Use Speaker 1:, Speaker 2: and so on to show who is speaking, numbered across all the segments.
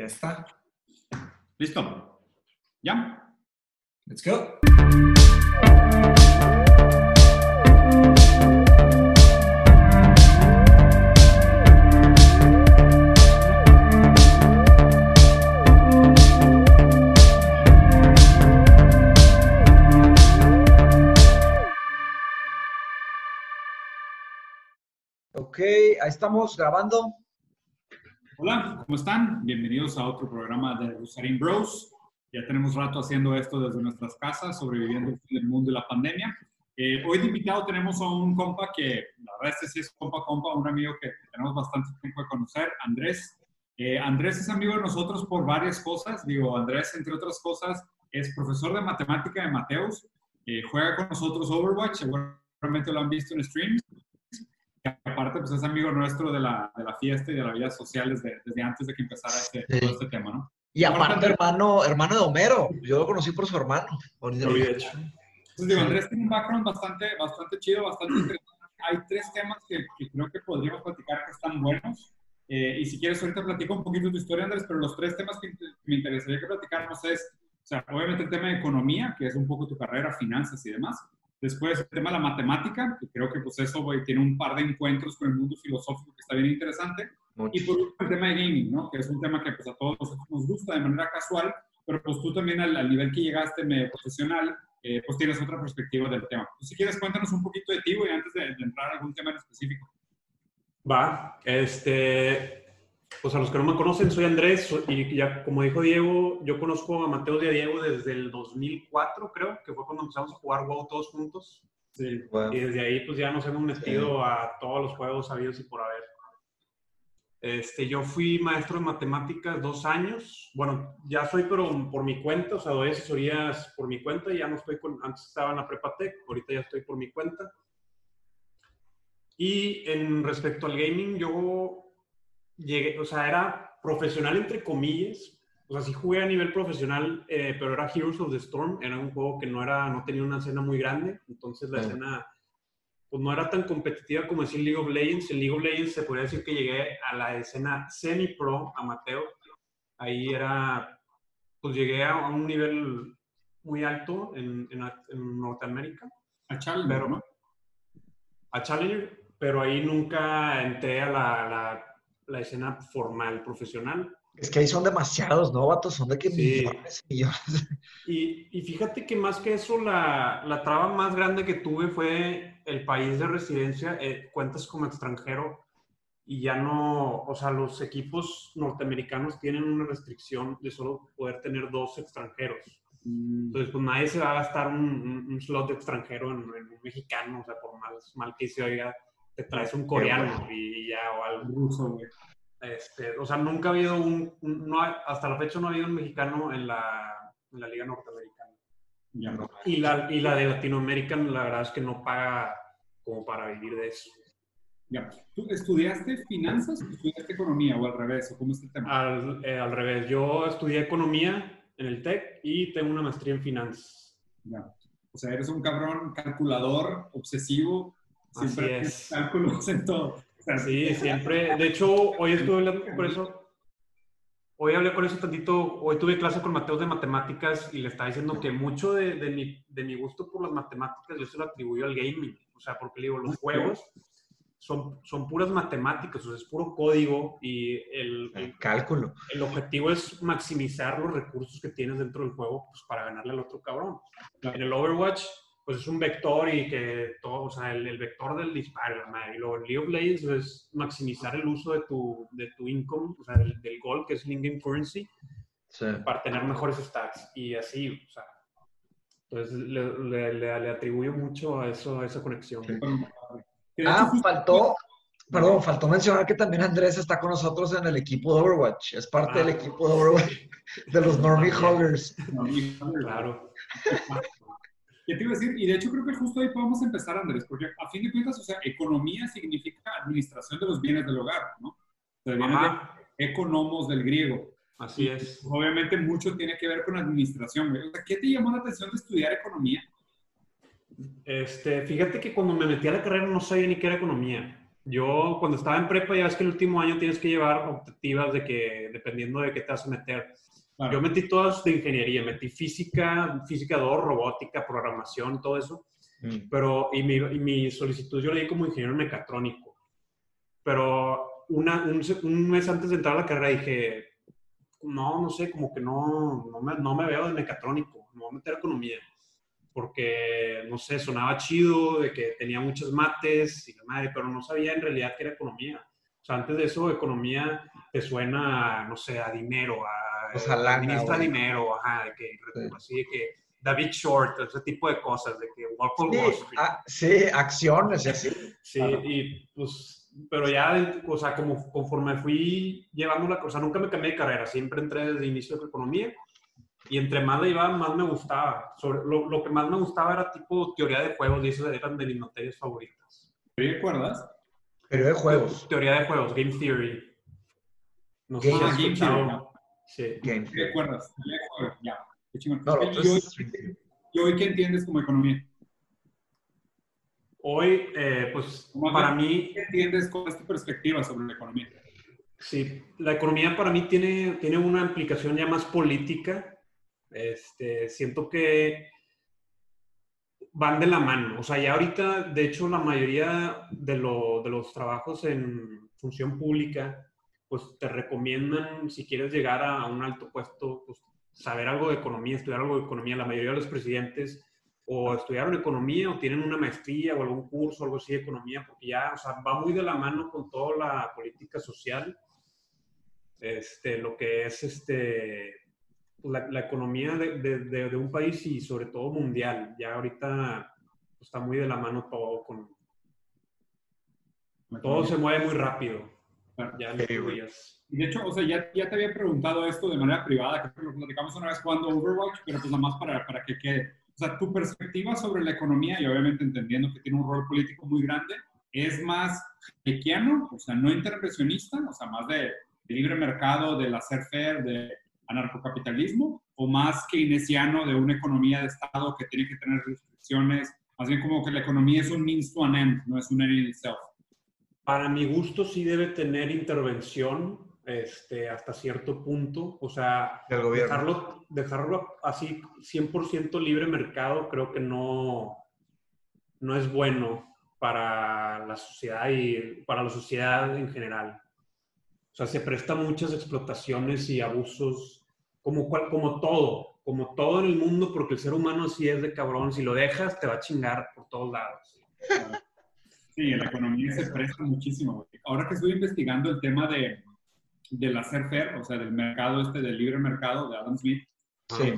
Speaker 1: Ya está.
Speaker 2: ¿Listo? ¿Ya?
Speaker 1: Let's go.
Speaker 3: Ok, ahí estamos grabando.
Speaker 2: Hola, ¿cómo están? Bienvenidos a otro programa de Rosarín Bros. Ya tenemos rato haciendo esto desde nuestras casas, sobreviviendo en el mundo de la pandemia. Eh, hoy de invitado tenemos a un compa que, la verdad, este sí es compa, compa, un amigo que tenemos bastante tiempo de conocer, Andrés. Eh, Andrés es amigo de nosotros por varias cosas. Digo, Andrés, entre otras cosas, es profesor de matemática de Mateus. Eh, juega con nosotros Overwatch, seguramente lo han visto en streams. Y aparte, pues es amigo nuestro de la, de la fiesta y de la vida social desde, desde antes de que empezara este,
Speaker 3: Sí.
Speaker 2: todo este tema, ¿no?
Speaker 3: Y aparte, hermano, hermano de Homero. Yo lo conocí por su hermano. Ahorita-
Speaker 1: Lo había hecho.
Speaker 2: Entonces, digo, Andrés tiene un background bastante, bastante chido, bastante interesante. Hay tres temas que, que creo que podríamos platicar que están buenos. Eh, y si quieres, ahorita platico un poquito de tu historia, Andrés, pero los tres temas que que me interesaría que platicáramos es, o sea, obviamente el tema de economía, que es un poco tu carrera, finanzas y demás. Después el tema de la matemática, que creo que pues eso güey, tiene un par de encuentros con el mundo filosófico que está bien interesante.
Speaker 3: Mucho.
Speaker 2: Y por último, el tema de gaming, ¿no? Que es un tema que pues, a todos nosotros nos gusta de manera casual, pero pues tú también al, al nivel que llegaste medio profesional, eh, pues tienes otra perspectiva del tema. Pues, si quieres, cuéntanos un poquito de ti, güey, antes de, de entrar a algún tema en específico.
Speaker 1: Va, este, pues a los que no me conocen, soy Andrés y ya como dijo Diego, yo conozco a Mateo y a Diego desde el 2004, creo, que fue cuando empezamos a jugar WoW todos juntos.
Speaker 2: Sí.
Speaker 3: Bueno,
Speaker 1: Y desde ahí pues ya nos hemos metido a todos los juegos sabidos y por haber. Este, yo fui maestro de matemáticas dos años. Bueno, ya soy pero por mi cuenta, o sea, doy asesorías por mi cuenta. Ya no estoy con, antes estaba en la Prepatec, ahorita ya estoy por mi cuenta. Y en respecto al gaming, yo llegué, o sea, era profesional entre comillas. O sea, sí jugué a nivel profesional, eh, pero era Heroes of the Storm. Era un juego que no, era, no tenía una escena muy grande. Entonces la
Speaker 3: Sí.
Speaker 1: escena pues no era tan competitiva como decir League of Legends. En League of Legends se podría decir que llegué a la escena semi-pro amateur. Ahí era, pues llegué a un nivel muy alto en, en, en Norteamérica,
Speaker 2: A Challenger,
Speaker 1: Pero-
Speaker 2: ¿no?
Speaker 1: a Challenger, pero ahí nunca entré a la, la, la escena formal, profesional.
Speaker 3: es que ahí son demasiados, ¿no, vatos? Son de que
Speaker 1: Sí.
Speaker 3: millones y millones.
Speaker 1: Y, y fíjate que más que eso, la, la traba más grande que tuve fue el país de residencia, eh, cuentas como extranjero y ya no, o sea, los equipos norteamericanos tienen una restricción de solo poder tener dos extranjeros.
Speaker 2: Mm,
Speaker 1: Entonces, pues nadie se va a gastar un, un- un slot de extranjero en, en un mexicano, o sea, por mal, mal que se oiga, te traes un coreano y, ya, o algo.
Speaker 2: ruso, güey.
Speaker 1: Este, o sea, nunca ha habido un, un- no ha- hasta la fecha no ha habido un mexicano en la, en la liga norteamericana.
Speaker 2: Ya.
Speaker 3: No.
Speaker 1: Y la, y la de Latinoamérica, la verdad es que no paga como para vivir de eso.
Speaker 2: Ya. ¿Tú estudiaste finanzas o estudiaste economía o al revés? ¿O cómo es el tema?
Speaker 1: Al, eh, al revés, yo estudié economía en el TEC y tengo una maestría en finanzas.
Speaker 2: Ya. O sea, eres un cabrón calculador, obsesivo,
Speaker 1: Así
Speaker 2: siempre
Speaker 1: es.
Speaker 2: tienes cálculos en todo. O sea,
Speaker 1: Sí, siempre. De hecho, hoy estuve hablando por eso. Hoy hablé con eso tantito. Hoy tuve clase con Mateo de matemáticas y le estaba diciendo que mucho de, de mi, de mi gusto por las matemáticas yo se lo atribuyo al gaming. O sea, porque le digo, los juegos son, son puras matemáticas, o sea, es puro código y el, el,
Speaker 3: El cálculo.
Speaker 1: el objetivo es maximizar los recursos que tienes dentro del juego pues, para ganarle al otro cabrón. En el Overwatch, pues es un vector y que todo, o sea, el, el vector del disparo, la madre. Y luego en League of Legends es maximizar el uso de tu, de tu income, o sea, del, del gold, que es el in-game currency,
Speaker 3: Sí.
Speaker 1: para tener mejores stats. Y así, o sea. Entonces le, le, le- le atribuyo mucho a eso, a esa conexión.
Speaker 3: Sí. Ah, faltó, perdón, faltó mencionar que también Andrés está con nosotros en el equipo de Overwatch. Es parte
Speaker 1: Ah.
Speaker 3: del equipo de Overwatch, de los Normie. Huggers.
Speaker 1: Claro.
Speaker 2: ¿Qué te iba a decir? Y de hecho creo que justo ahí podemos empezar, Andrés, porque a fin de cuentas, o sea, economía significa administración de los bienes del hogar, ¿no? O sea, viene de economos del griego.
Speaker 1: así es.
Speaker 2: Obviamente mucho tiene que ver con administración. O sea, ¿qué te llamó la atención de estudiar economía?
Speaker 1: Este, fíjate que cuando me metí a la carrera no sabía ni qué era economía. Yo cuando estaba en prepa, ya ves que el último año tienes que llevar optativas de que, dependiendo de qué te vas a meter. Yo metí todas de ingeniería, metí física, física 2, robótica, programación, todo eso. Mm. Pero, y mi, y mi, solicitud yo leí como ingeniero mecatrónico. Pero una, un, un, mes antes de entrar a la carrera dije, no, no sé, como que no, no, me, no me veo de mecatrónico, me voy a meter economía porque, no sé, sonaba chido, de que tenía muchas mates y la madre, pero no sabía en realidad que era economía. O sea, antes de eso, economía te suena, no sé, a dinero, a...
Speaker 3: Pues a
Speaker 1: administra dinero, ajá, de que, así de que David Short, ese tipo de cosas, de que
Speaker 3: sí, acciones y así.
Speaker 1: Sí, y pues, pero ya, o sea, como conforme fui llevando la cosa, nunca me cambié de carrera, siempre entré desde el inicio de economía y entre más le iba, más me gustaba. Sobre, lo, lo, que más me gustaba era tipo teoría de juegos, y esas eran de mis materias favoritas.
Speaker 2: ¿Te acuerdas?
Speaker 3: Teoría de juegos.
Speaker 1: Teoría de juegos, Game Theory.
Speaker 2: No sé si Game Theory. Sí. Game ¿Te acuerdas? Ya. Qué chingón. No, ¿Y hoy qué entiendes como economía?
Speaker 1: Hoy, eh, pues, para mí...
Speaker 2: ¿Qué entiendes con esta perspectiva sobre la economía?
Speaker 1: Sí, la economía para mí tiene, tiene una implicación ya más política este, siento que van de la mano. O sea, ya ahorita, de hecho, la mayoría de, los trabajos en función pública, pues te recomiendan, si quieres llegar a un alto puesto, pues saber algo de economía, estudiar algo de economía. La mayoría de los presidentes o estudiaron economía o tienen una maestría o algún curso, algo así de economía, porque ya, o sea, va muy de la mano con toda la política social. Este, lo que es este, la, economía de, de, un país y sobre todo mundial. Ya ahorita pues, está muy de la mano todo con... Todo se mueve muy rápido. Ya
Speaker 2: de hecho, o sea, ya, ya, te había preguntado esto de manera privada, que lo platicamos una vez jugando Overwatch, pero pues nada más para, para que quede. O sea, tu perspectiva sobre la economía, y obviamente entendiendo que tiene un rol político muy grande, es más hayekiano, o sea, no intervencionista, o sea, más de, de libre mercado, del hacer fair, de anarcocapitalismo o más keynesiano de una economía de Estado que tiene que tener restricciones? Más bien como que la economía es un means to an end, no es un end in itself.
Speaker 1: Para mi gusto sí debe tener intervención este, hasta cierto punto. O sea, dejarlo, dejarlo así 100% libre mercado creo que no, no es bueno para la sociedad y para la sociedad en general. O sea, se presta muchas explotaciones y abusos como, como todo, como todo en el mundo, porque el ser humano sí es de cabrón, si lo dejas te va a chingar por todos lados.
Speaker 2: Sí, la economía se presta muchísimo. Ahora que estoy investigando el tema de, del hacer fair, o sea, del mercado este, del libre mercado de Adam Smith, sí.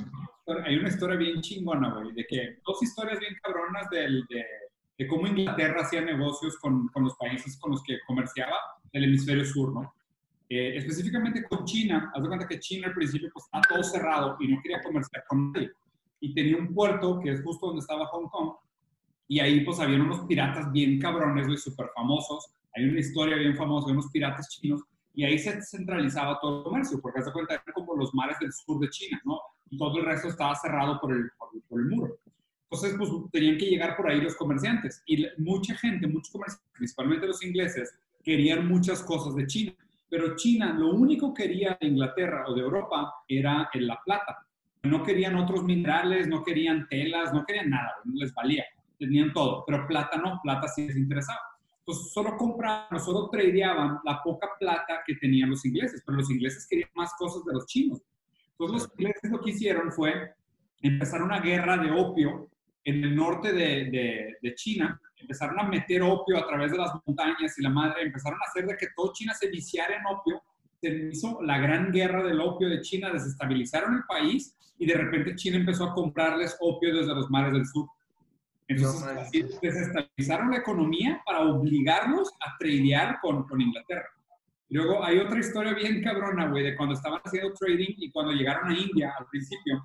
Speaker 2: hay una historia bien chingona, güey, de que dos historias bien cabronas del, de, de cómo Inglaterra hacía negocios con, con los países con los que comerciaba el hemisferio sur, ¿no? Eh, específicamente con China, haz de cuenta que China al principio pues, estaba todo cerrado y no quería comerciar con nadie. Y tenía un puerto que es justo donde estaba Hong Kong. Y ahí pues había unos piratas bien cabrones, y súper famosos. Hay una historia bien famosa de unos piratas chinos. Y ahí se centralizaba todo el comercio, porque haz de cuenta eran como los mares del sur de China, ¿no? Y todo el resto estaba cerrado por el, por, el muro. Entonces, pues tenían que llegar por ahí los comerciantes. Y mucha gente, muchos comerciantes, principalmente los ingleses, querían muchas cosas de China pero China lo único que quería de Inglaterra o de Europa era la plata. No querían otros minerales, no querían telas, no querían nada, no les valía. Tenían todo, pero plata no, plata sí les interesaba. Entonces solo compraban, solo tradeaban la poca plata que tenían los ingleses, pero los ingleses querían más cosas de los chinos. Entonces los ingleses lo que hicieron fue empezar una guerra de opio en el norte de, de China empezaron a meter opio a través de las montañas y la madre, empezaron a hacer de que todo China se viciara en opio, se hizo la gran guerra del opio de China, desestabilizaron el país y de repente China empezó a comprarles opio desde los mares del sur. Entonces, desestabilizaron la economía para obligarlos a tradear con, con Inglaterra. Luego hay otra historia bien cabrona, güey, de cuando estaban haciendo trading y cuando llegaron a India al principio,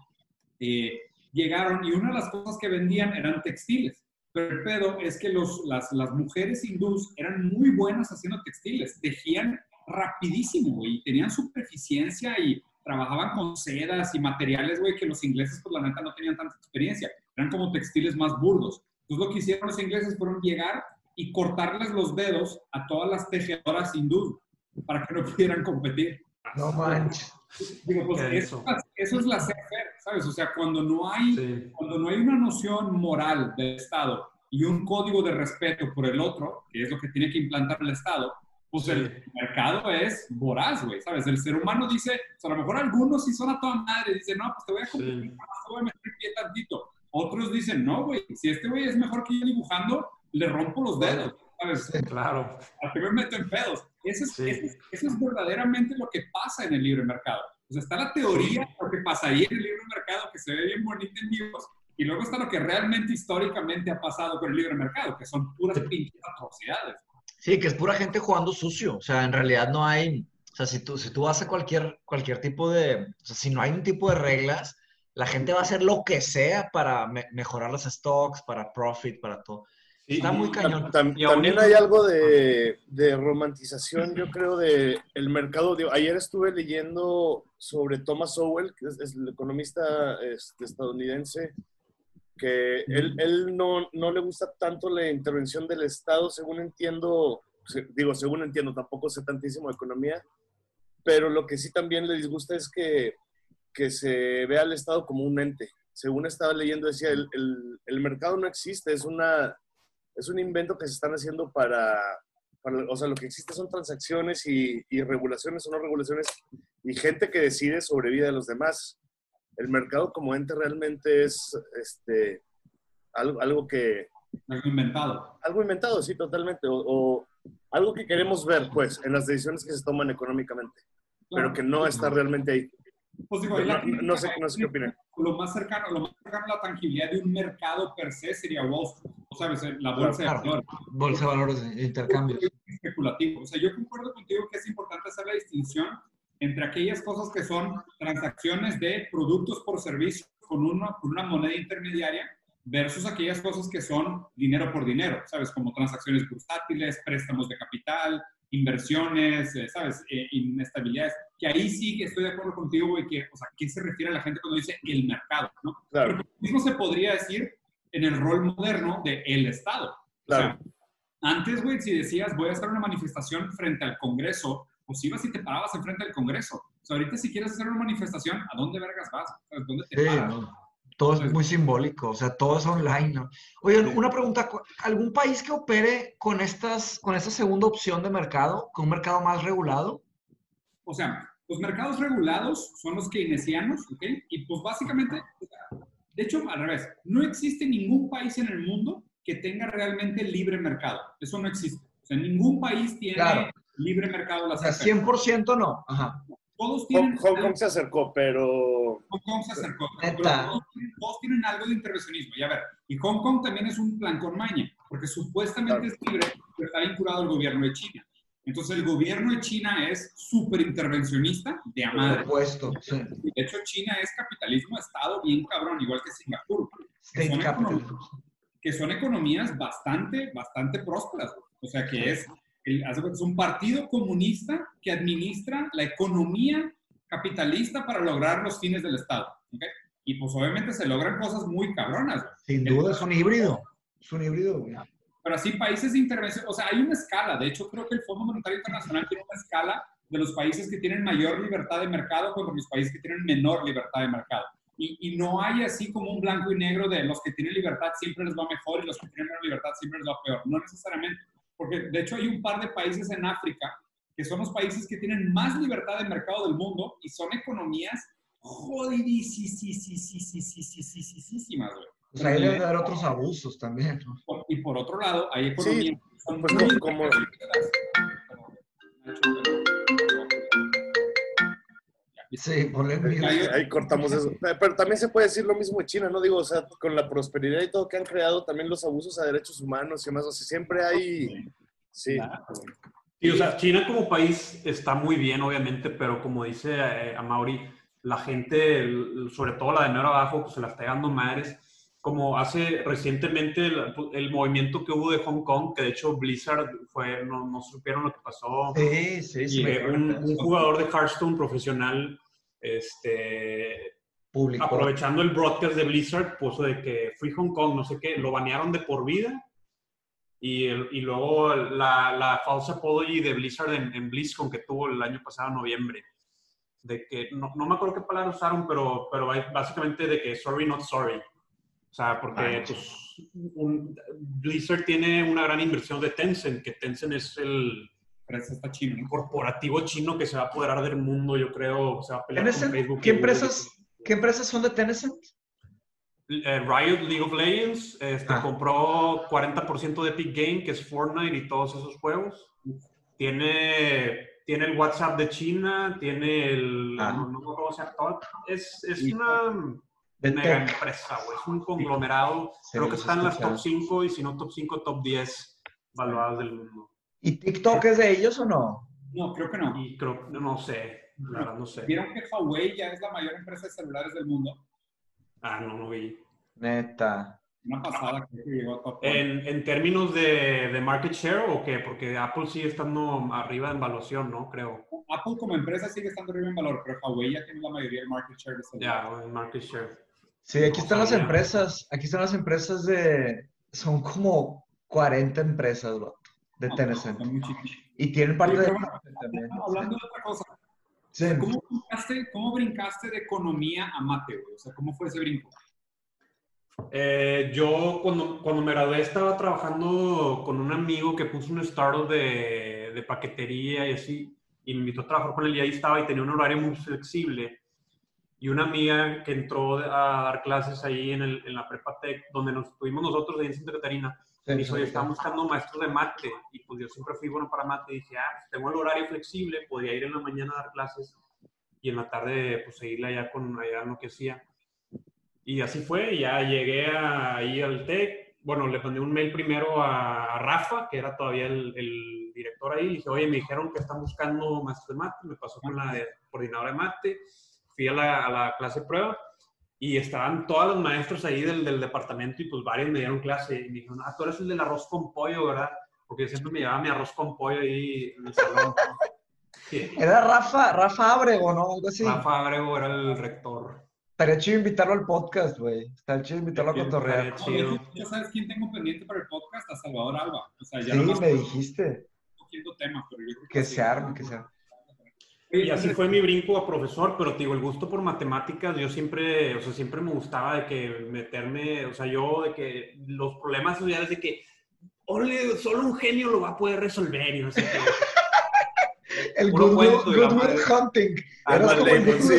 Speaker 2: eh, llegaron y una de las cosas que vendían eran textiles. Pero el pedo es que los, las, las mujeres hindús eran muy buenas haciendo textiles, tejían rapidísimo, güey, y tenían superficiencia y trabajaban con sedas y materiales, güey, que los ingleses, por pues, la neta, no tenían tanta experiencia. Eran como textiles más burdos. Entonces, lo que hicieron los ingleses fueron llegar y cortarles los dedos a todas las tejedoras hindú para que no pudieran competir.
Speaker 3: No manches.
Speaker 2: Digo, pues eso, eso, es la ser ¿sabes? O sea, cuando no hay, cuando no hay una noción moral del Estado y un código de respeto por el otro, que es lo que tiene que implantar el Estado, pues el mercado es voraz, güey, ¿sabes? El ser humano dice, o sea, a lo mejor algunos sí son a toda madre, dicen, no, pues te voy a competir, te voy a meter pie tantito. Otros dicen, no, güey, si este güey es mejor que yo dibujando, le rompo los dedos. ¿sabes?
Speaker 1: claro.
Speaker 2: A que me meto en pedos. Eso es, eso, es, verdaderamente lo que pasa en el libre mercado. O sea, está la teoría de lo que pasaría en el libre mercado, que se ve bien bonito en vivos, y luego está lo que realmente históricamente ha pasado con el libre mercado, que son puras pinches atrocidades.
Speaker 3: Sí, que es pura gente jugando sucio. O sea, en realidad no hay. O sea, si tú, si tú vas a cualquier, cualquier tipo de. O sea, si no hay un tipo de reglas, la gente va a hacer lo que sea para mejorar los stocks, para profit, para todo. Está muy cañón.
Speaker 4: también hay algo de, de, romantización, yo creo, de el mercado. ayer estuve leyendo sobre Thomas Sowell, que es, el economista este, estadounidense, que él, él no, no, le gusta tanto la intervención del Estado, según entiendo, digo, según entiendo, tampoco sé tantísimo de economía, pero lo que sí también le disgusta es que, que se vea al Estado como un ente. Según estaba leyendo, decía, el, el, el mercado no existe, es una es un invento que se están haciendo para, o sea, lo que existe son transacciones y, regulaciones o no regulaciones y gente que decide sobre vida de los demás. El mercado como ente realmente es este, algo, algo que...
Speaker 2: Algo inventado.
Speaker 4: Algo inventado, sí, totalmente. O, algo que queremos ver, pues, en las decisiones que se toman económicamente, pero que no está realmente ahí.
Speaker 2: Pues digo, no, sé, no, sé, qué opinan. Lo más, cercano, lo más cercano a la tangibilidad de un mercado per se sería Wall Street, o sabes, la bolsa de valores.
Speaker 3: Bolsa de valores de intercambio.
Speaker 2: Especulativo. O sea, yo concuerdo contigo que es importante hacer la distinción entre aquellas cosas que son transacciones de productos por servicio con una, con una moneda intermediaria versus aquellas cosas que son dinero por dinero, ¿sabes? Como transacciones bursátiles, préstamos de capital, inversiones, eh, ¿sabes? Eh, inestabilidades. Que ahí sí estoy de acuerdo contigo, güey, que, o sea, ¿qué se refiere a la gente cuando dice el mercado, no? Claro. Pero lo mismo se podría decir en el rol moderno de el Estado. Claro. O sea, antes, güey, si decías voy a hacer una manifestación frente al Congreso, pues ibas y te parabas enfrente del Congreso. O sea, ahorita si quieres hacer una manifestación, ¿a dónde vergas vas? ¿Dónde te paras?
Speaker 3: Todo es muy simbólico, o sea, todo es online, ¿no? Oigan, una pregunta, ¿algún país que opere con, estas, con esta segunda opción de mercado, con un mercado más regulado?
Speaker 2: O sea, los mercados regulados son los keynesianos, ¿ok? Y pues básicamente, de hecho, al revés, no existe ningún país en el mundo que tenga realmente libre mercado. Eso no existe. O sea, ningún país tiene libre mercado.
Speaker 3: o sea, 100% no. Ajá.
Speaker 4: Todos tienen... Hong, Kong se acercó, pero...
Speaker 2: Hong Kong se acercó. todos, tienen algo de intervencionismo. Y a ver, y Hong Kong también es un plan con maña, porque supuestamente es libre, pero está vinculado al gobierno de China. Entonces el gobierno de China es súper intervencionista de amar.
Speaker 3: Puesto,
Speaker 2: De hecho, China es capitalismo de Estado bien cabrón, igual que Singapur. Que son, que son, economías bastante, bastante prósperas. O sea, que es es un partido comunista que administra la economía capitalista para lograr los fines del Estado. Y pues obviamente se logran cosas muy cabronas.
Speaker 3: Sin duda, es un híbrido. Es un híbrido,
Speaker 2: Pero así países de intervención, o sea, hay una escala. De hecho, creo que el Fondo Monetario Internacional tiene una escala de los países que tienen mayor libertad de mercado contra los países que tienen menor libertad de mercado. Y, y, no hay así como un blanco y negro de los que tienen libertad siempre les va mejor y los que tienen menos libertad siempre les va peor. No necesariamente porque de hecho hay un par de países en África que son los países que tienen más libertad de mercado del mundo y son economías jodidísimas, güey.
Speaker 3: O sea, ahí debe haber otros abusos también.
Speaker 2: Y por otro lado, hay economías que son pues como...
Speaker 3: Sí, por
Speaker 4: ahí, ahí, cortamos eso. Pero también se puede decir lo mismo de China, ¿no? Digo, o sea, con la prosperidad y todo que han creado, también los abusos a derechos humanos y demás. O sea, siempre hay. Sí.
Speaker 1: Y, o sea, China como país está muy bien, obviamente, pero como dice eh, a Mauri, la gente, sobre todo la de menor abajo, pues se la está dando madres. Como hace recientemente el, movimiento que hubo de Hong Kong, que de hecho Blizzard fue, no, no supieron lo que pasó.
Speaker 3: Sí, sí, sí.
Speaker 1: un, un, jugador de Hearthstone profesional, este, aprovechando el broadcast de Blizzard, puso de que fui Hong Kong, no sé qué, lo banearon de por vida Y, el- y luego la, la falsa apology de Blizzard en, en BlizzCon que tuvo el año pasado, en noviembre. De que, no, no me acuerdo qué palabra usaron, pero, pero básicamente de que sorry, not sorry. O sea, porque pues, un- Blizzard tiene una gran inversión de Tencent, que Tencent es el
Speaker 2: Empresa está chino, ¿no?
Speaker 1: corporativo chino que se va a apoderar del mundo, yo creo. Se va a pelear con Facebook.
Speaker 3: ¿qué empresas, ¿Qué empresas son de Tencent?
Speaker 1: Eh, Riot League of Legends este,
Speaker 3: Ah.
Speaker 1: compró 40% de Epic Game, que es Fortnite y todos esos juegos. Tiene, tiene el WhatsApp de China, tiene el...
Speaker 3: Ah.
Speaker 1: No, no llama, todo. Es, es una
Speaker 3: De
Speaker 1: mega
Speaker 3: tech.
Speaker 1: empresa, güey. Es un conglomerado.
Speaker 3: Sí,
Speaker 1: Creo que está en las top 5 y si no top 5, top 10 valuadas del mundo.
Speaker 3: ¿Y TikTok es de ellos o no?
Speaker 2: No, creo que no.
Speaker 1: Y creo, no sé, la verdad no sé.
Speaker 2: ¿Vieron que Huawei ya es la mayor empresa de celulares del mundo?
Speaker 1: Ah, no, no vi.
Speaker 3: Neta.
Speaker 2: Una pasada creo que llegó a top.
Speaker 1: En, en términos de, de market share o qué? Porque Apple sigue estando arriba en valuación, ¿no? Creo.
Speaker 2: Apple como empresa sigue estando arriba en valor, pero Huawei ya tiene la mayoría del market share de
Speaker 1: Ya,
Speaker 2: celulares.
Speaker 1: en market share.
Speaker 3: Sí, aquí
Speaker 1: No
Speaker 3: están las empresas. Aquí están las empresas de. Son como 40 empresas, vato, de
Speaker 2: No,
Speaker 3: Tencent. Y tienen parte
Speaker 2: Oye,
Speaker 3: de. también.
Speaker 2: Hablando de otra cosa,
Speaker 3: Sí.
Speaker 2: ¿cómo brincaste, cómo brincaste de economía a mate, güey? O sea, ¿cómo fue ese brinco?
Speaker 1: Eh, yo cuando, cuando me gradué estaba trabajando con un amigo que puso un startup de, de paquetería y así, y me invitó a trabajar con él y ahí estaba y tenía un horario muy flexible. Y una amiga que entró a dar clases ahí en, el, en la Prepa Tech, donde nos estuvimos nosotros ahí en Santa Catarina, me dijo,
Speaker 3: sí.
Speaker 1: están buscando maestros de mate. Y pues yo siempre fui bueno para mate. Y dije, ah, pues tengo el horario flexible, podría ir en la mañana a dar clases y en la tarde pues seguirle allá con allá en lo que hacía. Y así fue, y ya llegué a- ahí al TEC. Bueno, le mandé un mail primero a, a Rafa, que era todavía el, el director ahí. Le dije, oye, me dijeron que están buscando maestros de mate. Me pasó con la de- coordinadora de mate. Fui a la, a la clase de prueba y estaban todos los maestros ahí del, del departamento y pues varios me dieron clase. Y me dijeron, ah, tú eres el del arroz con pollo, ¿verdad? Porque yo siempre me llevaba mi arroz con pollo ahí en el salón. Sí.
Speaker 3: Era Rafa, Rafa Abrego, ¿no? Algo así.
Speaker 1: Rafa Abrego era el rector.
Speaker 3: Estaría chido invitarlo al podcast, güey. Estaría chido invitarlo a cotorrear.
Speaker 2: No,
Speaker 1: chido.
Speaker 2: ¿Ya sabes quién tengo pendiente para el podcast? A Salvador Alba. O sea, ya
Speaker 3: Sí,
Speaker 2: nomás
Speaker 3: me dijiste.
Speaker 2: temas, pero yo creo
Speaker 3: Que
Speaker 2: sí.
Speaker 3: se arme, que se arme.
Speaker 1: Y así fue mi brinco a profesor, pero te digo, el gusto por matemáticas, yo siempre, o sea, siempre me gustaba de que meterme, o sea, yo de que los problemas sociales de que, ole, solo un genio lo va a poder resolver y no sé qué.
Speaker 3: El Goodwill, Hunting. Eras
Speaker 1: Ándale,
Speaker 3: como el
Speaker 4: pues, sí.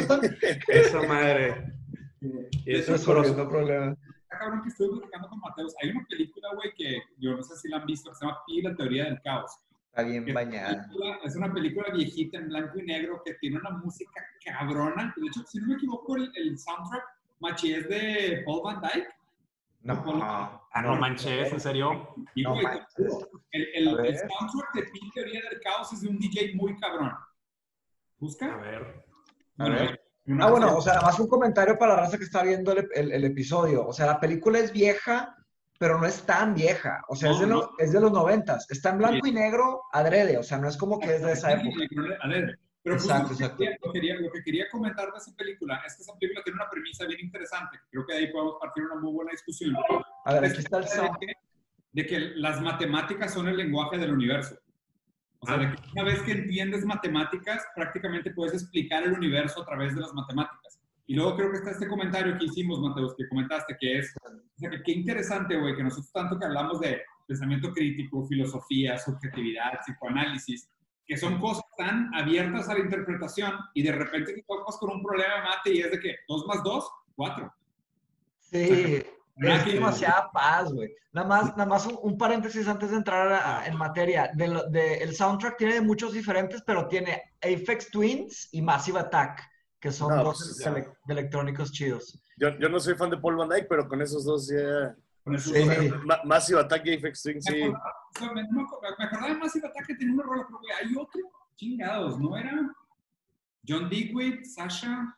Speaker 1: Esa madre. Y eso es
Speaker 3: problemas.
Speaker 2: Está cabrón que estoy platicando con Mateus. Hay una película, güey, que yo no sé si la han visto, que se llama Pi, la teoría del caos.
Speaker 3: Está bien
Speaker 2: Es una
Speaker 3: bañada.
Speaker 2: película- Es una película viejita en blanco y negro que tiene una música cabrona. De hecho, si no me equivoco, el, el soundtrack machi es de Paul Van Dyke.
Speaker 3: No.
Speaker 1: Ah, no manches, ¿en serio?
Speaker 2: Y,
Speaker 3: No
Speaker 2: güey, el, el,
Speaker 3: A
Speaker 2: el soundtrack de Pi, teoría del caos es de un DJ muy cabrón.
Speaker 1: A
Speaker 2: ¿Busca?
Speaker 1: ver.
Speaker 3: A
Speaker 2: Bueno,
Speaker 3: ver.
Speaker 2: una-
Speaker 3: Ah, bueno, o sea, más un comentario para la raza que está viendo el, el- el episodio. O sea, la película es vieja, pero no es tan vieja. O sea, es, de
Speaker 2: No,
Speaker 3: los, es de los noventas. Está en blanco y negro adrede. O sea, no es como que es de esa época.
Speaker 2: A ver, pero justo
Speaker 3: Exacto,
Speaker 2: lo que
Speaker 3: exacto.
Speaker 2: quería- Lo, que quería, lo que quería comentar de esa película es que esa película tiene una premisa bien interesante. Creo que de ahí podemos partir una muy buena discusión.
Speaker 3: A ver, aquí está el
Speaker 2: de
Speaker 3: sound.
Speaker 2: que, de que las matemáticas son el lenguaje del universo. O sea,
Speaker 1: Ah.
Speaker 2: de que una vez que entiendes matemáticas, prácticamente puedes explicar el universo a través de las matemáticas. Y luego creo que está este comentario que hicimos, Mateus, que comentaste, que es, o sea, que qué interesante, güey, que nosotros tanto que hablamos de pensamiento crítico, filosofía, subjetividad, psicoanálisis, que son cosas tan abiertas a la interpretación y de repente te topas con un problema mate y es de que 2 más 2, 4.
Speaker 3: Sí,
Speaker 2: Ah,
Speaker 3: es
Speaker 2: que-
Speaker 3: demasiada paz, güey. Nada más, nada más un, un paréntesis antes de entrar a- en materia. De- el soundtrack tiene muchos diferentes, pero tiene Apex Twins y Massive Attack, que son
Speaker 4: No,
Speaker 3: dos
Speaker 4: pues,
Speaker 3: ele- de electrónicos chidos.
Speaker 4: Yo, yo no soy fan de Paul Van Dyke, pero con esos dos ya...
Speaker 2: Con esos
Speaker 3: Sí.
Speaker 2: dos-
Speaker 4: Ma- Massive Attack y Apex Twin,
Speaker 2: Me
Speaker 4: sí.
Speaker 2: acordaba, me, no me acordaba de Massive Attack que tenía una rola, pero hay otro, chingados, ¿no era? John Digweed, Sasha.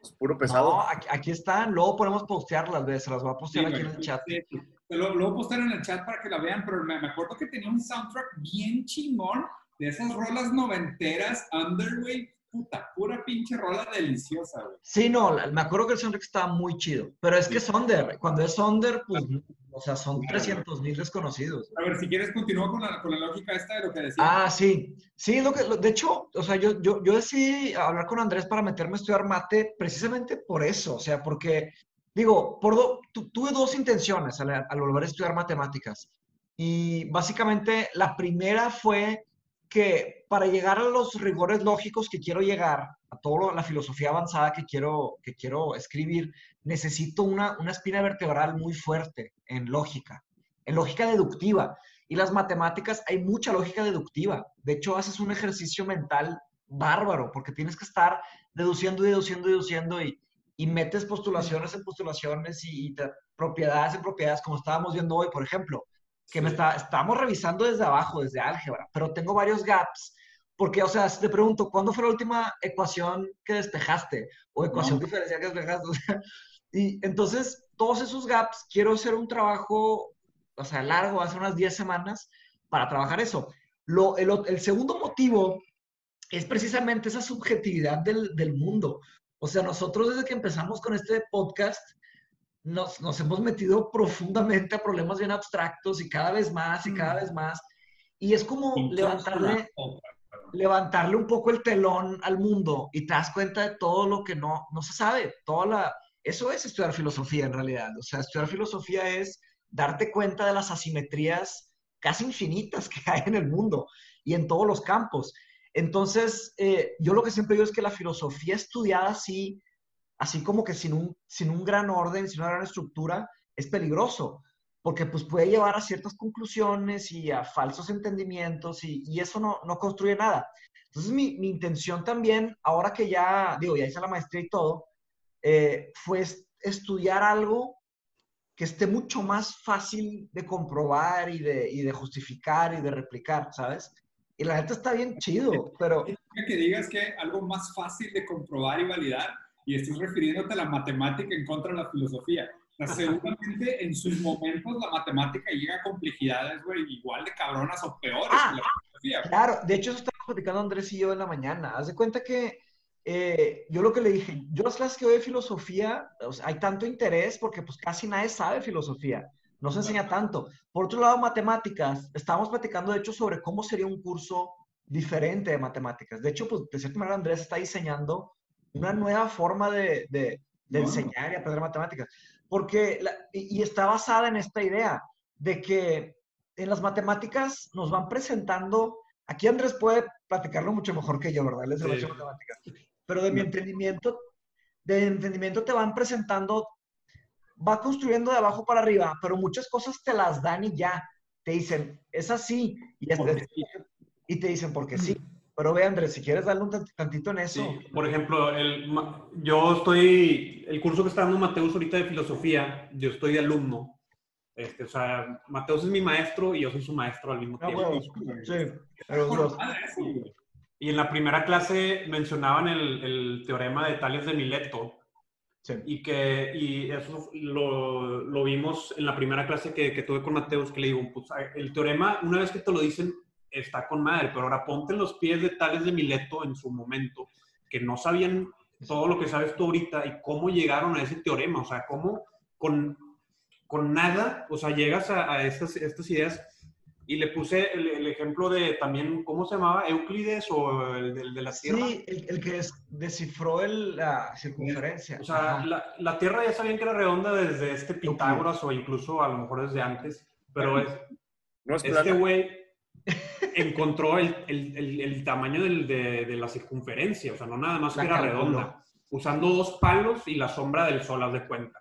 Speaker 4: pues, puro pesado.
Speaker 3: No, aquí, aquí están. Luego podemos postearlas, ¿ves? Se las voy a postear aquí en el chat.
Speaker 2: Sí, sí. Lo, lo voy a postear en el chat para que la vean, pero me, me acuerdo que tenía un soundtrack bien chingón de esas rolas noventeras, Underway, puta, pura pinche rola deliciosa, güey.
Speaker 3: Sí, no, me acuerdo que el soundtrack estaba muy chido. Pero es que es Under. Cuando es Under, pues O sea, son 300 mil desconocidos.
Speaker 2: A ver, si quieres, continúa con la, con la lógica esta de lo que decía.
Speaker 3: Ah, sí. Sí, lo que, lo- de hecho, o sea, yo, yo, yo decidí hablar con Andrés para meterme a estudiar mate precisamente por eso. O sea, porque, digo, por do- tu- tuve dos intenciones al, al volver a estudiar matemáticas. Y básicamente la primera fue que para llegar a los rigores lógicos que quiero llegar, a toda la filosofía avanzada que quiero, que quiero escribir, necesito una, una espina vertebral muy fuerte en lógica, en lógica deductiva. Y las matemáticas, hay mucha lógica deductiva. De hecho, haces un ejercicio mental bárbaro, porque tienes que estar deduciendo, deduciendo, deduciendo, y, y metes postulaciones en postulaciones y, y propiedades en propiedades, como estábamos viendo hoy, por ejemplo, que me está, estamos revisando desde abajo, desde álgebra, pero tengo varios gaps. Porque, o sea, si te pregunto, ¿cuándo fue la última ecuación que despejaste? O ecuación
Speaker 2: No.
Speaker 3: diferencial que despejaste. O sea, y entonces, todos esos gaps, quiero hacer un trabajo, o sea, largo, hace unas 10 semanas, para trabajar eso. Lo, el, el segundo motivo es precisamente esa subjetividad del, del mundo. O sea, nosotros desde que empezamos con este podcast, nos, nos hemos metido profundamente a problemas bien abstractos y cada vez más y cada vez más. Y es como levantarle, levantarle un poco el telón al mundo y te das cuenta de todo lo que no, no se sabe. Toda la, eso es estudiar filosofía en realidad. O sea, estudiar filosofía es darte cuenta de las asimetrías casi infinitas que hay en el mundo y en todos los campos. Entonces, eh, yo lo que siempre digo es que la filosofía estudiada así, así como que sin un, sin un gran orden, sin una gran estructura, es peligroso, porque pues puede llevar a ciertas conclusiones y a falsos entendimientos y, y eso no, no construye nada. Entonces, mi, mi intención también, ahora que ya, digo, ya hice la maestría y todo, eh, fue es- estudiar algo que esté mucho más fácil de comprobar y de, y de justificar y de replicar, ¿sabes? Y la neta está bien chido, pero
Speaker 2: que digas que algo más fácil de comprobar y validar y estés refiriéndote a la matemática en contra de la filosofía. O sea, seguramente en sus momentos la matemática llega a complejidades, güey, igual de cabronas o peores
Speaker 3: Ah,
Speaker 2: que la filosofía. güey.
Speaker 3: claro, de hecho eso estábamos platicando Andrés y yo en la mañana. Haz de cuenta que eh, yo lo que le dije, yo las clases que doy de filosofía, o sea, hay tanto interés porque pues casi nadie sabe filosofía, no se enseña tanto. Por otro lado, matemáticas, estábamos platicando de hecho sobre cómo sería un curso diferente de matemáticas. De hecho, pues de cierta manera Andrés está diseñando una nueva forma de, de- de
Speaker 2: Wow.
Speaker 3: enseñar y aprender matemáticas. Porque, la- y, está basada en esta idea de que en las matemáticas nos van presentando, aquí Andrés puede platicarlo mucho mejor que yo, ¿verdad? Él es
Speaker 1: Sí.
Speaker 3: matemáticas. Pero de mi entendimiento, de mi entendimiento te van presentando, va construyendo de abajo para arriba, pero muchas cosas te las dan y ya. Te dicen, es así. Y, es-
Speaker 2: Porque sí.
Speaker 3: y te dicen, porque sí. Pero ve, Andrés, si quieres darle un tant- tantito en eso.
Speaker 1: Sí, por ejemplo, el, yo estoy, el curso que está dando Mateus ahorita de filosofía, yo estoy de alumno. Este, o sea, Mateus es mi maestro y yo soy su maestro al mismo
Speaker 3: Ah,
Speaker 1: tiempo.
Speaker 3: huevos. Sí, pero los-
Speaker 2: güey.
Speaker 1: Y en la primera clase mencionaban el, el teorema de Tales de Mileto
Speaker 3: sí.
Speaker 1: y que y eso lo, lo vimos en la primera clase que, que tuve con Mateus, que le digo, pues el teorema, una vez que te lo dicen, está con madre, pero ahora ponte en los pies de Tales de Mileto en su momento, que no sabían todo lo que sabes tú ahorita y cómo llegaron a ese teorema, o sea, cómo con, con nada, o sea, llegas a, a estas, estas ideas y le puse el, el ejemplo de también, ¿cómo se llamaba? Euclides o el, de la Tierra.
Speaker 3: Sí, el, el que des- descifró el- la circunferencia.
Speaker 1: O sea, la, la Tierra ya sabían que era redonda desde este Pitágoras o incluso a lo mejor desde antes, pero es,
Speaker 4: No es
Speaker 1: este güey encontró el, el- el- el tamaño del- de, de la circunferencia, o sea, no nada más
Speaker 3: La
Speaker 1: que era redonda, usando dos palos y la sombra del sol, haz de cuenta.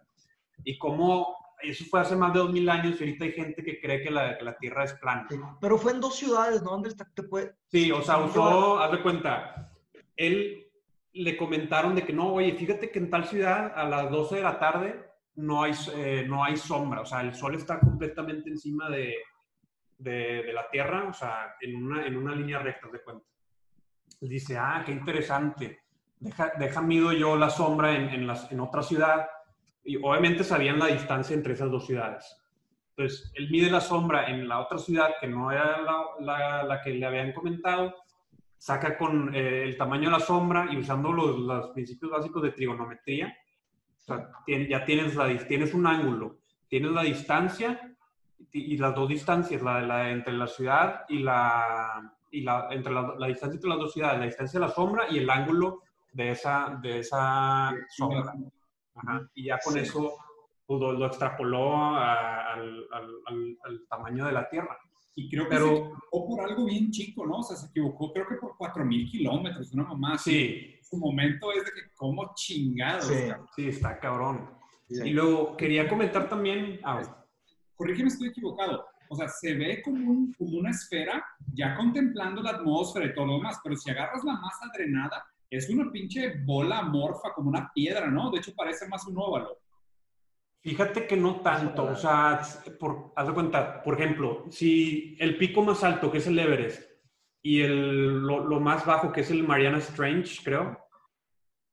Speaker 1: Y como eso fue hace más de dos mil años y ahorita hay gente que cree que la, que la Tierra es plana.
Speaker 3: Sí, Pero fue en dos ciudades, ¿no? ¿Dónde está? Te puede...
Speaker 1: Sí, o sea, usó, haz de cuenta, él le comentaron de que no, oye, fíjate que en tal ciudad a las 12 de la tarde no hay, eh, no hay sombra, o sea, el sol está completamente encima de, de, la Tierra, o sea, en una, en una línea recta, de cuenta. Él dice, ah, qué interesante, deja, deja mido yo la sombra en, en, las, en otra ciudad, y obviamente sabían la distancia entre esas dos ciudades. Entonces, él mide la sombra en la otra ciudad, que no era la, la- la que le habían comentado, saca con eh, el tamaño de la sombra y usando los, los principios básicos de trigonometría, o sea, ya tienes, la, tienes un ángulo tienes la distancia y, las dos distancias, la, la entre la ciudad y la, y la entre la, la distancia entre las dos ciudades, la distancia de la sombra y el ángulo de esa, de esa sombra. Ajá. Y ya con eso pues, lo, lo extrapoló a- al, al- al- tamaño de la Tierra.
Speaker 2: Y creo que
Speaker 1: Pero-
Speaker 2: se equivocó por algo bien chico, ¿no? O sea, se equivocó creo que por 4.000 kilómetros, una mamá.
Speaker 1: Sí,
Speaker 2: Su momento es de que como chingados.
Speaker 3: Sí.
Speaker 2: cabrón.
Speaker 1: sí, está cabrón.
Speaker 3: Sí.
Speaker 1: Y luego quería comentar también, ah,
Speaker 2: Corrígeme estoy equivocado. O sea, se ve como, un- como una esfera ya contemplando la atmósfera y todo lo demás, pero si agarras la masa drenada, es una pinche bola amorfa, como una piedra, ¿no? De hecho, parece más un óvalo.
Speaker 1: Fíjate que no tanto, o sea, por, haz de cuenta, por ejemplo, si el pico más alto, que es el Everest, y el, lo, lo más bajo, que es el Mariana Strange, creo,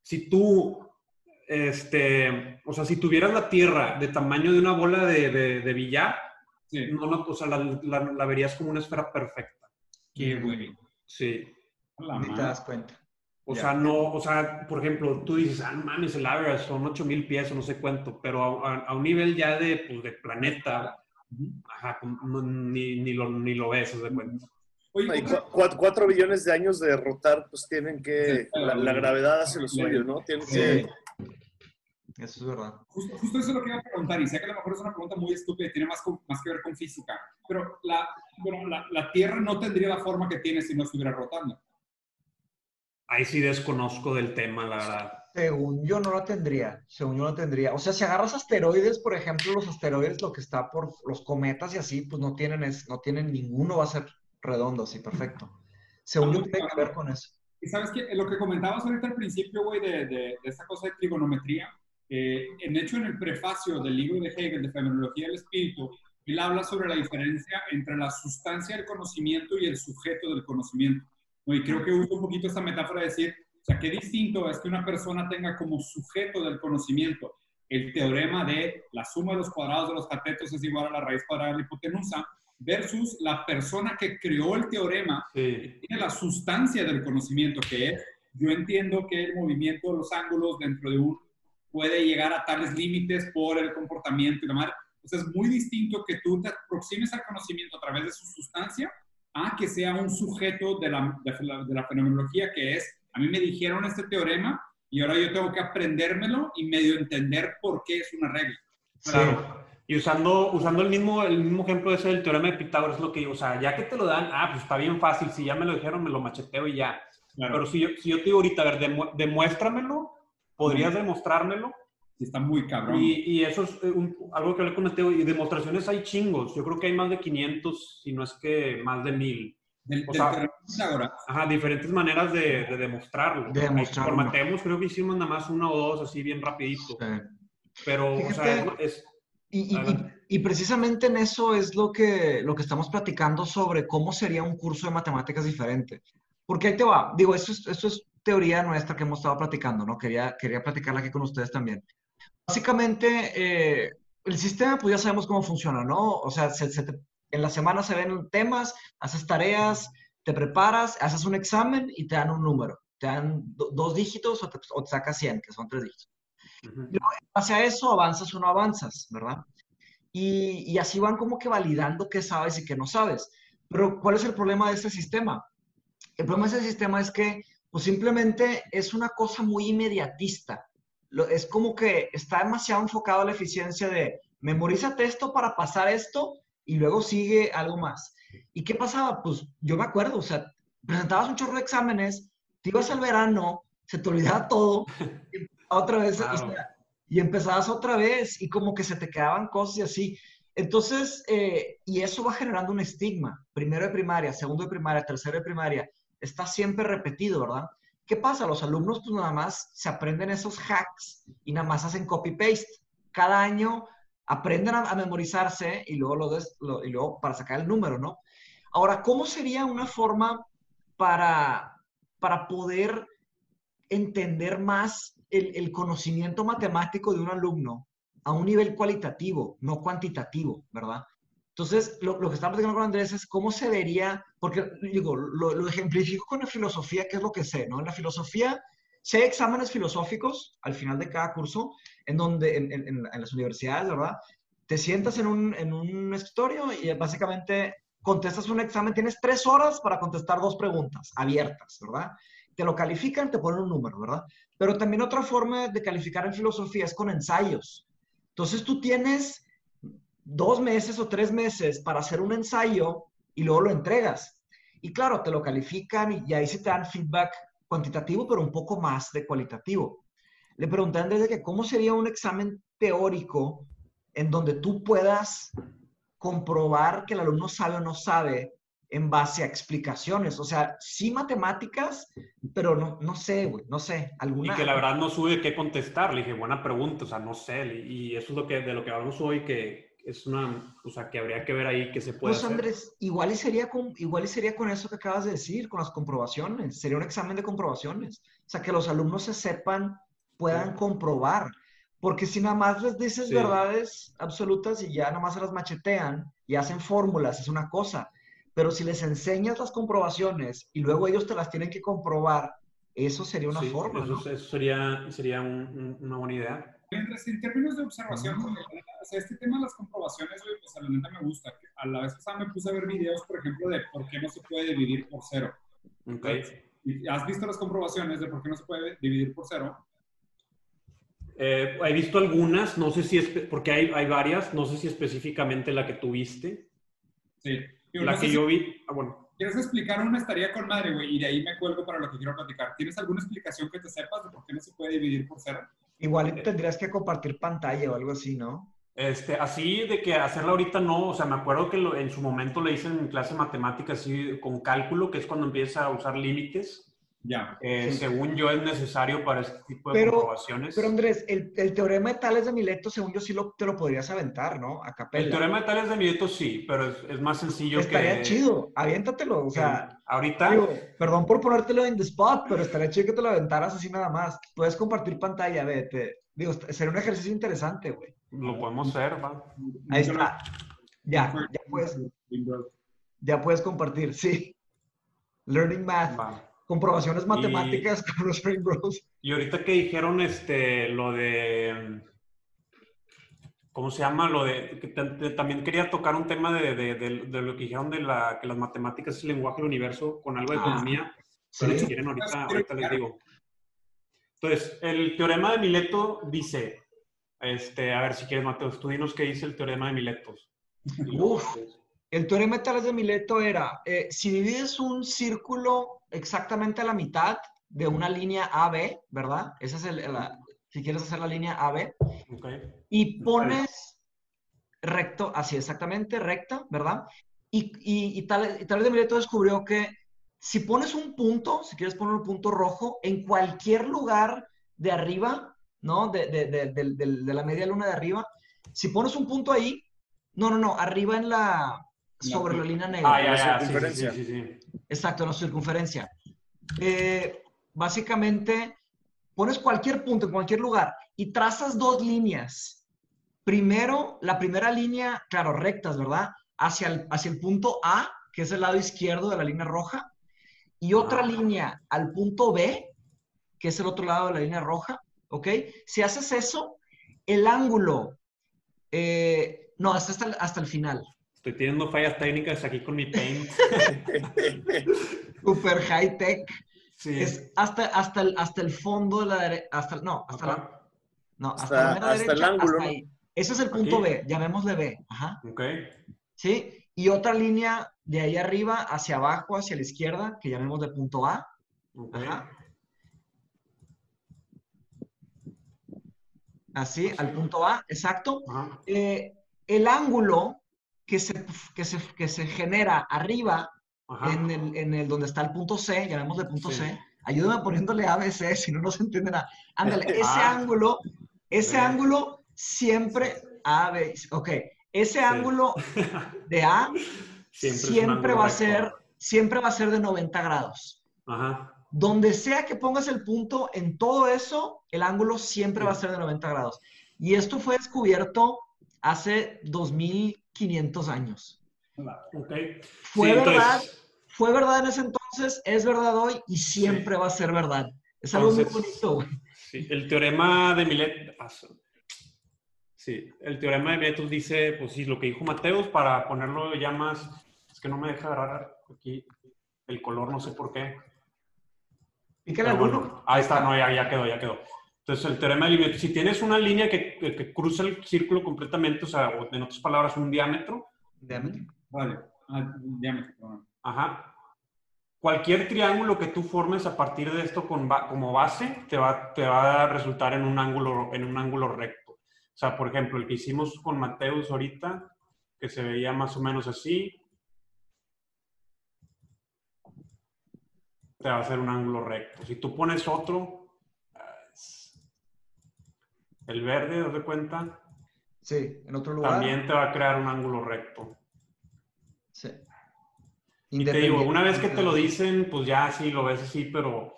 Speaker 1: si tú, este, o sea, si tuvieras la Tierra de tamaño de una bola de, de, de billar,
Speaker 2: Sí.
Speaker 1: no, no, o sea, la, la- la verías como una esfera perfecta.
Speaker 2: Qué güey.
Speaker 1: Sí.
Speaker 2: A la
Speaker 3: Ni te das cuenta.
Speaker 1: O
Speaker 3: Ya.
Speaker 1: sea, no, o sea, por ejemplo, tú dices, ah, mames, el Everest son 8000 pies o no sé cuánto, pero a, a- a un nivel ya de, pues, de planeta, ajá, no- ni, ni, lo, ni lo ves, haz de cuenta.
Speaker 2: Oye,
Speaker 4: Hay
Speaker 2: otra-
Speaker 4: cu- cuat- cuatro billones de años de rotar, pues tienen que. La, la gravedad hace lo suyo, ¿no? Tienen que.
Speaker 3: Eso es verdad.
Speaker 2: Justo, justo eso es lo que iba a preguntar, y sé que a lo mejor es una pregunta muy estúpida y tiene más, con- más que ver con física, pero la, bueno, la, la Tierra no tendría la forma que tiene si no estuviera rotando.
Speaker 1: Ahí sí desconozco del tema, la verdad.
Speaker 3: Según yo no la tendría, según yo no la tendría. O sea, si agarras asteroides, por ejemplo, los asteroides, lo que está por los cometas y así, pues no tienen, es, no tienen ninguno, va a ser redondo, así, perfecto. Según yo tiene que ver con eso.
Speaker 2: Y sabes que lo que comentabas ahorita al principio, güey, de, de, de esta cosa de trigonometría, eh, en hecho en el prefacio del libro de Hegel de Fenomenología del Espíritu, él habla sobre la diferencia entre la sustancia del conocimiento y el sujeto del conocimiento. ¿no? Y creo que usa un poquito esta metáfora de decir, o sea, qué distinto es que una persona tenga como sujeto del conocimiento el teorema de la suma de los cuadrados de los catetos es igual a la raíz cuadrada de la hipotenusa, versus la persona que creó el teorema
Speaker 1: Sí.
Speaker 2: tiene la sustancia del conocimiento, que es, yo entiendo que el movimiento de los ángulos dentro de un puede llegar a tales límites por el comportamiento y demás. Entonces es muy distinto que tú te aproximes al conocimiento a través de su sustancia a que sea un sujeto de la, de la, de la fenomenología, que es, a mí me dijeron este teorema y ahora yo tengo que aprendérmelo y medio entender por qué es una regla.
Speaker 1: Claro. Y usando, usando el, mismo, el mismo ejemplo ese del teorema de Pitágoras, es lo que digo, o sea, ya que te lo dan, ah, pues está bien fácil, si ya me lo dijeron, me lo macheteo y ya.
Speaker 2: Claro,
Speaker 1: Pero si yo, si yo te digo ahorita, a ver, demu- demuéstramelo, podrías demostrármelo,
Speaker 2: sí está muy cabrón.
Speaker 1: y, y eso es eh, un- algo que hablé con Mateo, y demostraciones hay chingos, yo creo que hay más de 500, si no es que más de 1000.
Speaker 2: del,
Speaker 1: o
Speaker 2: del
Speaker 1: sea,
Speaker 2: Pitágoras.
Speaker 1: Ajá, diferentes maneras de, de demostrarlo.
Speaker 3: De demostrarlo.
Speaker 1: Por Matemus creo que hicimos nada más una o dos así bien rapidito, pero, o sea,
Speaker 3: Fíjate-
Speaker 1: es, es-
Speaker 3: Y, y- y- y precisamente en eso es lo que, lo que estamos platicando sobre cómo sería un curso de matemáticas diferente. Porque ahí te va, digo, esto es, esto es teoría nuestra que hemos estado platicando, ¿no? Quería, quería platicarla aquí con ustedes también. Básicamente, eh, el sistema, pues ya sabemos cómo funciona, ¿no? O sea, se- se te- en la semana se ven temas, haces tareas, te preparas, haces un examen y te dan un número. Te dan do- dos dígitos o te, o te sacas 100, que son tres dígitos
Speaker 1: ujú.
Speaker 3: hacia eso avanzas o no avanzas, ¿verdad? Y, y así van como que validando qué sabes y qué no sabes. Pero ¿cuál es el problema de este sistema? El problema de este sistema es que pues simplemente es una cosa muy inmediatista. Es como que está demasiado enfocado a la eficiencia de memorízate esto para pasar esto y luego sigue algo más. ¿Y qué pasaba? Pues yo me acuerdo, o sea, presentabas un chorro de exámenes, te ibas al verano, se te olvidaba todo, y otra vez, o
Speaker 1: Claro.
Speaker 3: sea, y empezabas otra vez y como que se te quedaban cosas y así. Entonces, eh, y eso va generando un estigma. Primero de primaria, segundo de primaria, tercero de primaria. Está siempre repetido, ¿verdad? ¿Qué pasa? Los alumnos pues nada más se aprenden esos hacks y nada más hacen copy-paste. Cada año aprenden a, memorizarse y luego, lo- y luego para sacar el número, ¿no? Ahora, ¿cómo sería una forma para, para poder entender más el, el conocimiento matemático de un alumno a un nivel cualitativo, no cuantitativo, ¿verdad? Entonces, lo, lo que estamos platicando con Andrés es cómo se vería, porque digo, lo, lo ejemplifico con la filosofía, que es lo que sé, ¿no? En la filosofía, hay exámenes filosóficos al final de cada curso, en donde, en, en- en las universidades, ¿verdad? te sientas en un, en un escritorio y básicamente contestas un examen, tienes tres horas para contestar dos preguntas abiertas, ¿verdad? Te lo califican, te ponen un número, ¿verdad? Pero también otra forma de calificar en filosofía es con ensayos. Entonces tú tienes dos meses o tres meses para hacer un ensayo y luego lo entregas. Y claro, te lo califican y ahí se te dan feedback cuantitativo, pero un poco más de cualitativo. Le pregunté desde que cómo sería un examen teórico en donde tú puedas comprobar que el alumno sabe o no sabe en base a explicaciones. O sea, sí matemáticas, pero no, no sé, güey, no sé.
Speaker 1: Alguna... Y que la verdad no sube qué contestar. Le dije, buena pregunta, o sea, no sé. Y eso es lo que, de lo que hablamos hoy, que es una, o sea, que habría que ver ahí qué se puede
Speaker 3: pues, Andrés, igual y, sería con, igual y sería con eso que acabas de decir, con las comprobaciones. Sería un examen de comprobaciones. O sea, que los alumnos se sepan, puedan comprobar. Porque si nada más les dices verdades absolutas y ya nada más se las machetean y hacen fórmulas, es una cosa. Pero si les enseñas las comprobaciones y luego ellos te las tienen que comprobar, eso sería una forma.
Speaker 1: Eso, eso sería, sería una buena idea.
Speaker 2: En términos de observación, o sea, este tema de las comprobaciones, pues a la neta me gusta. A la vez pasada me puse a ver videos, por ejemplo, de por qué no se puede dividir por cero.
Speaker 1: Okay.
Speaker 2: ¿Has visto las comprobaciones de por qué no se puede dividir por cero?
Speaker 1: Eh, he visto algunas, no sé si es, porque hay, hay varias, no sé si específicamente la que tuviste.
Speaker 2: Sí.
Speaker 1: la que yo vi, ah, bueno.
Speaker 2: ¿Quieres explicar una? Estaría con madre, güey, y de ahí me cuelgo para lo que quiero platicar. ¿Tienes alguna explicación que te sepas de por qué no se puede dividir por cero?
Speaker 3: Igual tendrías que compartir pantalla o algo así, ¿no?
Speaker 1: Este, así de que hacerla ahorita no, o sea, me acuerdo que en su momento le hice en clase de matemáticas así con cálculo, que es cuando empieza a usar límites.
Speaker 2: Ya.
Speaker 1: Eh, según yo es necesario para este tipo de comprobaciones.
Speaker 3: Pero Andrés, el, teorema de Tales de Mileto, según yo sí lo, te lo podrías aventar, ¿no? A capella.
Speaker 1: El teorema de Tales de Mileto sí, pero es, más sencillo
Speaker 3: estaría que... Estaría chido, aviéntatelo, o sea...
Speaker 1: ahorita...
Speaker 3: perdón por ponértelo en the spot, pero estaría chido que te lo aventaras así nada más. Puedes compartir pantalla, vete. Digo, sería un ejercicio interesante, güey.
Speaker 1: Lo podemos hacer, ¿va?
Speaker 3: Ahí está. Ya, ya puedes. Ya puedes compartir, sí. Learning Math. Comprobaciones matemáticas con los Bros.
Speaker 1: Y ahorita que dijeron este, lo de. ¿Cómo se llama? Lo de. Que también quería tocar un tema de, de, de, lo que dijeron de la, que las matemáticas es el lenguaje del universo con algo de ah, economía. Pero si quieren, ahorita, ahorita les digo. Entonces, el teorema de Mileto dice, este, a ver si quieres, Mateo, tú dinos qué dice el teorema de Mileto.
Speaker 3: Uf, el teorema de Mileto era, eh, si divides un círculo exactamente a la mitad de una línea AB, ¿verdad? Esa es el, si quieres hacer la línea AB, y pones recto, así exactamente, recta, ¿verdad? Y, y, y, de Mileto descubrió que si pones un punto, si quieres poner un punto rojo, en cualquier lugar de arriba, ¿no? De, de, de, de, la media luna de arriba, si pones un punto ahí, no, no, no, arriba en la, sobre la, línea negra.
Speaker 1: Ah, ya, ya, circunferencia. Sí, sí, sí,
Speaker 3: Exacto, la circunferencia. Eh, básicamente, pones cualquier punto en cualquier lugar y trazas dos líneas. Primero, la primera línea, claro, rectas, ¿verdad? Hacia el, hacia el punto A, que es el lado izquierdo de la línea roja, y otra línea al punto B, que es el otro lado de la línea roja, ¿ok? Si haces eso, el ángulo, eh, no, hasta, hasta el final.
Speaker 1: Estoy teniendo fallas técnicas aquí con mi paint.
Speaker 3: Super high tech. Sí. Es hasta, hasta, el, hasta el fondo de la derecha. Hasta, no, hasta la, no, hasta, hasta, la derecha, el ángulo. ahí. Ese es el punto B, llamémosle B. Ajá.
Speaker 1: Ok.
Speaker 3: ¿Sí? Y otra línea de ahí arriba hacia abajo, hacia la izquierda, que llamemos de punto A. Así, al punto A, exacto. Eh, el ángulo que se, que se, que se genera arriba, en el, en el, donde está el punto C, llamemos de punto C, ayúdame poniéndole ABC, si no, no se entiende nada. Ándale, ese ah. ángulo, ese ángulo siempre, A, ok, ese ángulo de A siempre, va a ser, siempre va a ser de 90 grados.
Speaker 1: Ajá.
Speaker 3: Donde sea que pongas el punto, en todo eso, el ángulo siempre va a ser de 90 grados. Y esto fue descubierto hace 2500 años.
Speaker 1: Okay.
Speaker 3: Fue verdad, fue verdad en ese entonces, es verdad hoy y siempre va a ser verdad. Es algo muy bonito.
Speaker 1: Sí, el teorema de Milet Sí, el teorema de métodos dice, pues sí, lo que dijo Mateus, para ponerlo ya más, es que no me deja agarrar aquí el color, no sé por qué.
Speaker 3: Pícale alguno.
Speaker 1: bueno, ahí está, no, ya, ya quedó, ya quedó. Entonces, el teorema de límite, si tienes una línea que, que- que cruza el círculo completamente, o sea, o en otras palabras, un diámetro,
Speaker 3: Diámetro.
Speaker 2: Vale. Ah, diámetro, perdón.
Speaker 1: Ajá. Cualquier triángulo que tú formes a partir de esto con como base te va, te va a resultar en un, ángulo, en un ángulo recto. O sea, por ejemplo, el que hicimos con Mateus ahorita, que se veía más o menos así, te va a hacer un ángulo recto. Si tú pones otro, el verde, ¿te das cuenta?
Speaker 3: Sí, en otro lugar.
Speaker 1: También te va a crear un ángulo recto.
Speaker 3: Sí.
Speaker 1: Y te digo, una vez que te lo dicen, pues ya sí lo ves así, pero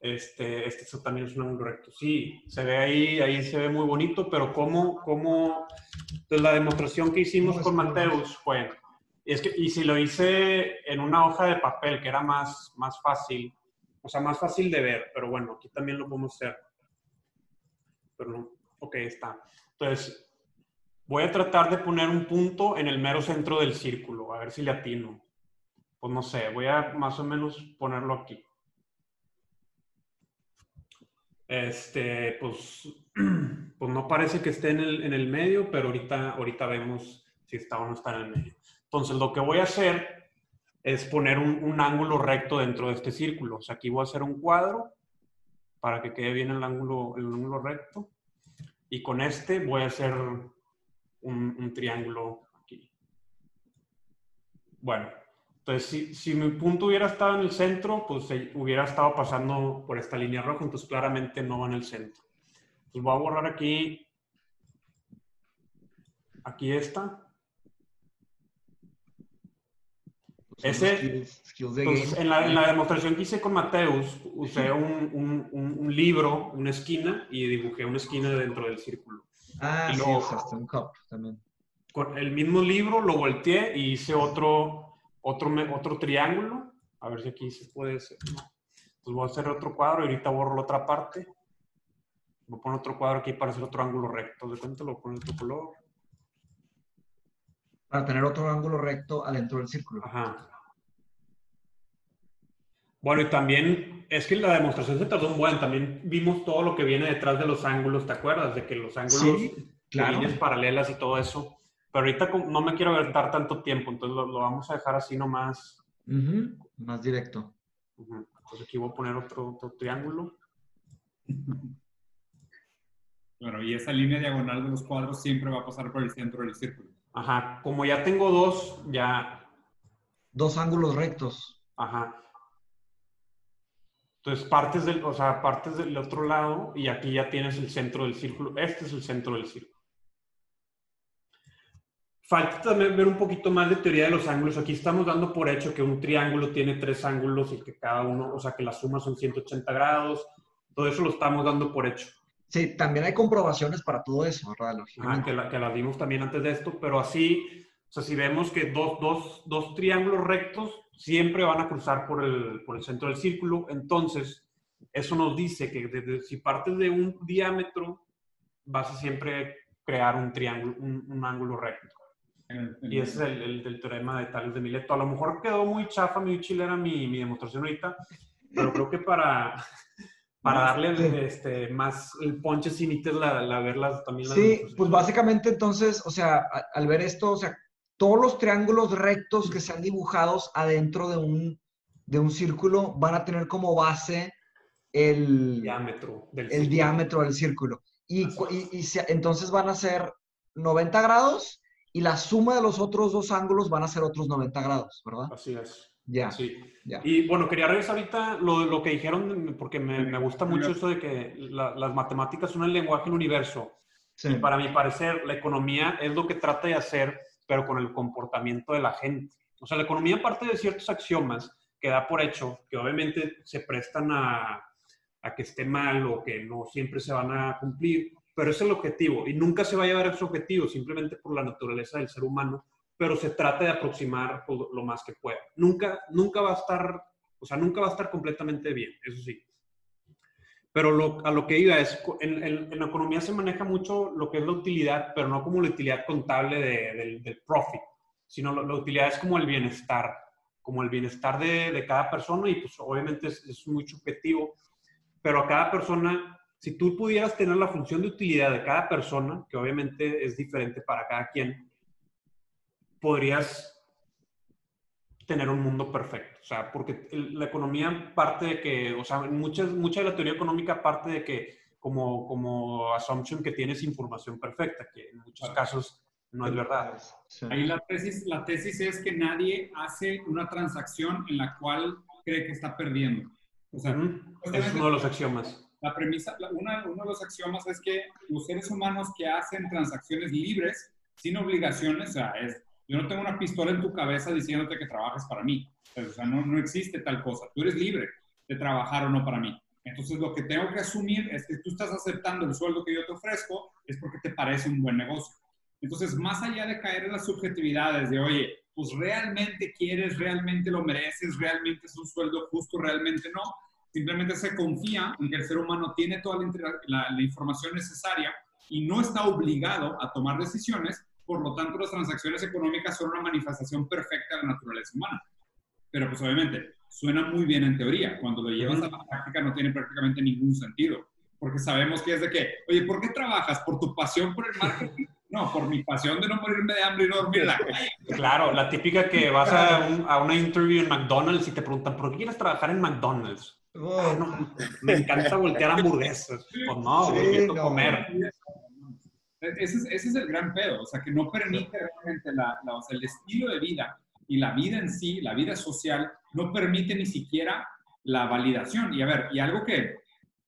Speaker 1: este, este también es un ángulo recto. Sí, se ve ahí, ahí se ve muy bonito, pero cómo, cómo, entonces la demostración que hicimos
Speaker 3: ¿Cómo
Speaker 1: con? Mateus fue, y es que, y si lo hice en una hoja de papel, que era más, más fácil, o sea, más fácil de ver, pero bueno, aquí también lo podemos hacer. Pero ok, está. Entonces, voy a tratar de poner un punto en el mero centro del círculo, a ver si le atino pues no sé, voy a más o menos ponerlo aquí. Este, pues, pues no parece que esté en el, en el medio, pero ahorita, ahorita vemos si está o no está en el medio. Entonces, lo que voy a hacer es poner un, un ángulo recto dentro de este círculo. O sea, aquí voy a hacer un cuadro para que quede bien el ángulo, el ángulo recto. Y con este voy a hacer un, triángulo aquí. Bueno, entonces, si, si mi punto hubiera estado en el centro, pues eh, hubiera estado pasando por esta línea roja, entonces claramente no va en el centro. Entonces voy a borrar aquí, aquí esta.
Speaker 3: Son
Speaker 1: ese-
Speaker 3: skills, skills
Speaker 1: Entonces,
Speaker 3: game.
Speaker 1: en la, en la demostración que hice con Mateus, usé un, un- un- un libro, una esquina, y dibujé una esquina dentro del círculo.
Speaker 3: Ah,
Speaker 1: y
Speaker 3: sí,
Speaker 1: luego-
Speaker 3: usaste un cup también.
Speaker 1: Con el mismo libro lo volteé y hice otro, otro, otro triángulo. A ver si aquí se puede hacer. Entonces voy a hacer otro cuadro y ahorita borro la otra parte. Voy a poner otro cuadro aquí para hacer otro ángulo recto. De cuenta lo voy a poner otro color.
Speaker 3: Para tener otro ángulo recto adentro del círculo.
Speaker 1: Ajá. Bueno, y también es que la demostración se tardó un buen. También vimos todo lo que viene detrás de los ángulos. ¿Te acuerdas? De que los ángulos
Speaker 3: Sí, claro.
Speaker 1: líneas paralelas y todo eso. Pero ahorita no me quiero aventar tanto tiempo, entonces lo, lo vamos a dejar así nomás.
Speaker 3: Ujú, Más directo.
Speaker 1: Ujú. Entonces aquí voy a poner otro, otro triángulo.
Speaker 2: Claro, y esa línea diagonal de los cuadros siempre va a pasar por el centro del círculo.
Speaker 1: Ajá. Como ya tengo dos, ya.
Speaker 3: Dos ángulos rectos.
Speaker 1: Ajá. Entonces partes del, o sea, partes del otro lado y aquí ya tienes el centro del círculo. Este es el centro del círculo. Falta también ver un poquito más de teoría de los ángulos. Aquí estamos dando por hecho que un triángulo tiene tres ángulos y que cada uno, o sea, que las sumas son 180 grados. Todo eso lo estamos dando por hecho.
Speaker 3: Sí, también hay comprobaciones para todo eso, ¿verdad? Lógicamente.
Speaker 1: que, la, que las vimos también antes de esto, pero así, o sea, si vemos que dos, dos, dos triángulos rectos siempre van a cruzar por el, por el centro del círculo, entonces eso nos dice que desde, si partes de un diámetro, vas a siempre crear un triángulo, un, un ángulo recto.
Speaker 2: El- en
Speaker 1: Y
Speaker 2: el-
Speaker 1: ese es el, el del teorema de Tales de Mileto. A lo mejor quedó muy chafa, muy chilera mi, mi demostración ahorita, pero creo que para, para darle
Speaker 3: Sí.
Speaker 1: este, más el ponche sin la, la verlas también. las
Speaker 3: Sí, pues básicamente entonces, o sea, a- al ver esto, o sea, todos los triángulos rectos que sean dibujados adentro de un, de un círculo van a tener como base el,
Speaker 1: diámetro del
Speaker 3: el
Speaker 1: círculo.
Speaker 3: diámetro del círculo. Y, y, y se- entonces van a ser 90 grados y la suma de los otros dos ángulos van a ser otros 90 grados, ¿verdad?
Speaker 1: Así es.
Speaker 3: Ya,
Speaker 1: Sí.
Speaker 3: ya.
Speaker 1: Y bueno, quería regresar ahorita lo, lo que dijeron, porque me, me gusta mucho eso de que la- las matemáticas son el lenguaje del universo.
Speaker 3: Sí.
Speaker 1: Y para mi parecer, la economía es lo que trata de hacer, pero con el comportamiento de la gente. O sea, la economía parte de ciertos axiomas que da por hecho, que obviamente se prestan a, a que esté mal o que no siempre se van a cumplir, pero es el objetivo y nunca se va a llevar a ese objetivo simplemente por la naturaleza del ser humano, pero se trata de aproximar pues, lo más que pueda. Nunca, nunca va a estar, o sea, nunca va a estar completamente bien, eso sí. Pero lo, a lo que iba es, en, en, la economía se maneja mucho lo que es la utilidad, pero no como la utilidad contable de, del, del, profit, sino la, la, utilidad es como el bienestar, como el bienestar de, de cada persona y pues obviamente es, es, muy subjetivo, pero a cada persona, si tú pudieras tener la función de utilidad de cada persona, que obviamente es diferente para cada quien, podrías tener un mundo perfecto. O sea, porque la economía parte de que, o sea, muchas, mucha de la teoría económica parte de que como, como assumption que tienes información perfecta, que en muchos casos no es verdad.
Speaker 2: Ahí la tesis, la tesis es que nadie hace una transacción en la cual cree que está perdiendo.
Speaker 1: O sea, es uno de los axiomas.
Speaker 2: La premisa, una, uno de los axiomas es que los seres humanos que hacen transacciones libres, sin obligaciones, o sea, es yo no tengo una pistola en tu cabeza diciéndote que trabajes para mí. O sea, no, no existe tal cosa. Tú eres libre de trabajar o no para mí. Entonces, lo que tengo que asumir es que tú estás aceptando el sueldo que yo te ofrezco es porque te parece un buen negocio. Entonces, más allá de caer en las subjetividades de, oye, pues realmente quieres, realmente lo mereces, realmente es un sueldo justo, realmente no, simplemente se confía en que el ser humano tiene toda la, la información necesaria y no está obligado a tomar decisiones por lo tanto las transacciones económicas son una manifestación perfecta de la naturaleza humana. Pero pues obviamente suena muy bien en teoría, cuando lo llevas a la práctica no tiene prácticamente ningún sentido, porque sabemos que es de que, oye, ¿por qué trabajas? ¿Por tu pasión por el marketing? No, por mi pasión de no morirme de hambre y no dormir la
Speaker 1: Claro, la típica que vas a, a, una interview en McDonald's y te preguntan, ¿por qué quieres trabajar en McDonald's? Ah, me encanta voltear hamburguesas. Pues no, sí, quiero comer.
Speaker 2: Ese es, ese es, el gran pedo, o sea, que no permite realmente la, la, o sea, el estilo de vida y la vida en sí, la vida social, no permite ni siquiera la validación. Y a ver, y algo que,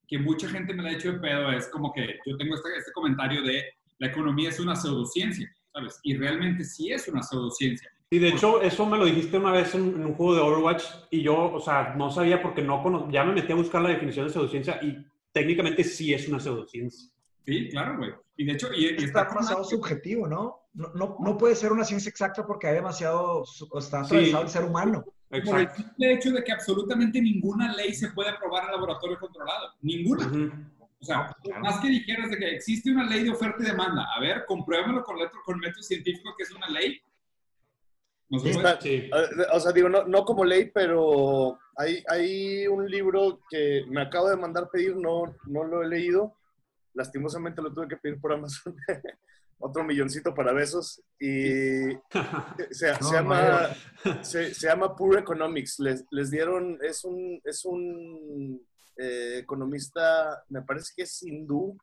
Speaker 2: que mucha gente me ha hecho de pedo es como que yo tengo este, este comentario de la economía es una pseudociencia, ¿sabes? Y realmente sí es una pseudociencia.
Speaker 1: Y de hecho, eso me lo dijiste una vez en, en, un juego de Overwatch y yo, o sea, no sabía porque no conozco, ya me metí a buscar la definición de pseudociencia y técnicamente sí es una pseudociencia.
Speaker 2: Sí, claro, güey. Y de hecho, y,
Speaker 3: y está, está demasiado subjetivo, ¿no? ¿no? No, no, puede ser una ciencia exacta porque hay demasiado, está atravesado sí. el ser humano.
Speaker 2: Exacto. Por el simple hecho de que absolutamente ninguna ley se puede aprobar en laboratorio controlado. Ninguna. Uh -huh. O sea, no, claro. más que dijeras de que existe una ley de oferta y demanda. A ver, compruébalo con, letro, con método científico que es una ley.
Speaker 4: No se Está, sí. O sea, digo, no, no, como ley, pero hay, hay un libro que me acabo de mandar pedir, no, no lo he leído, lastimosamente lo tuve que pedir por Amazon. Otro milloncito para besos. Y se, no, se llama, se, se, llama Pure Economics. Les, les, dieron, es un, es un eh, economista, me parece que es hindú,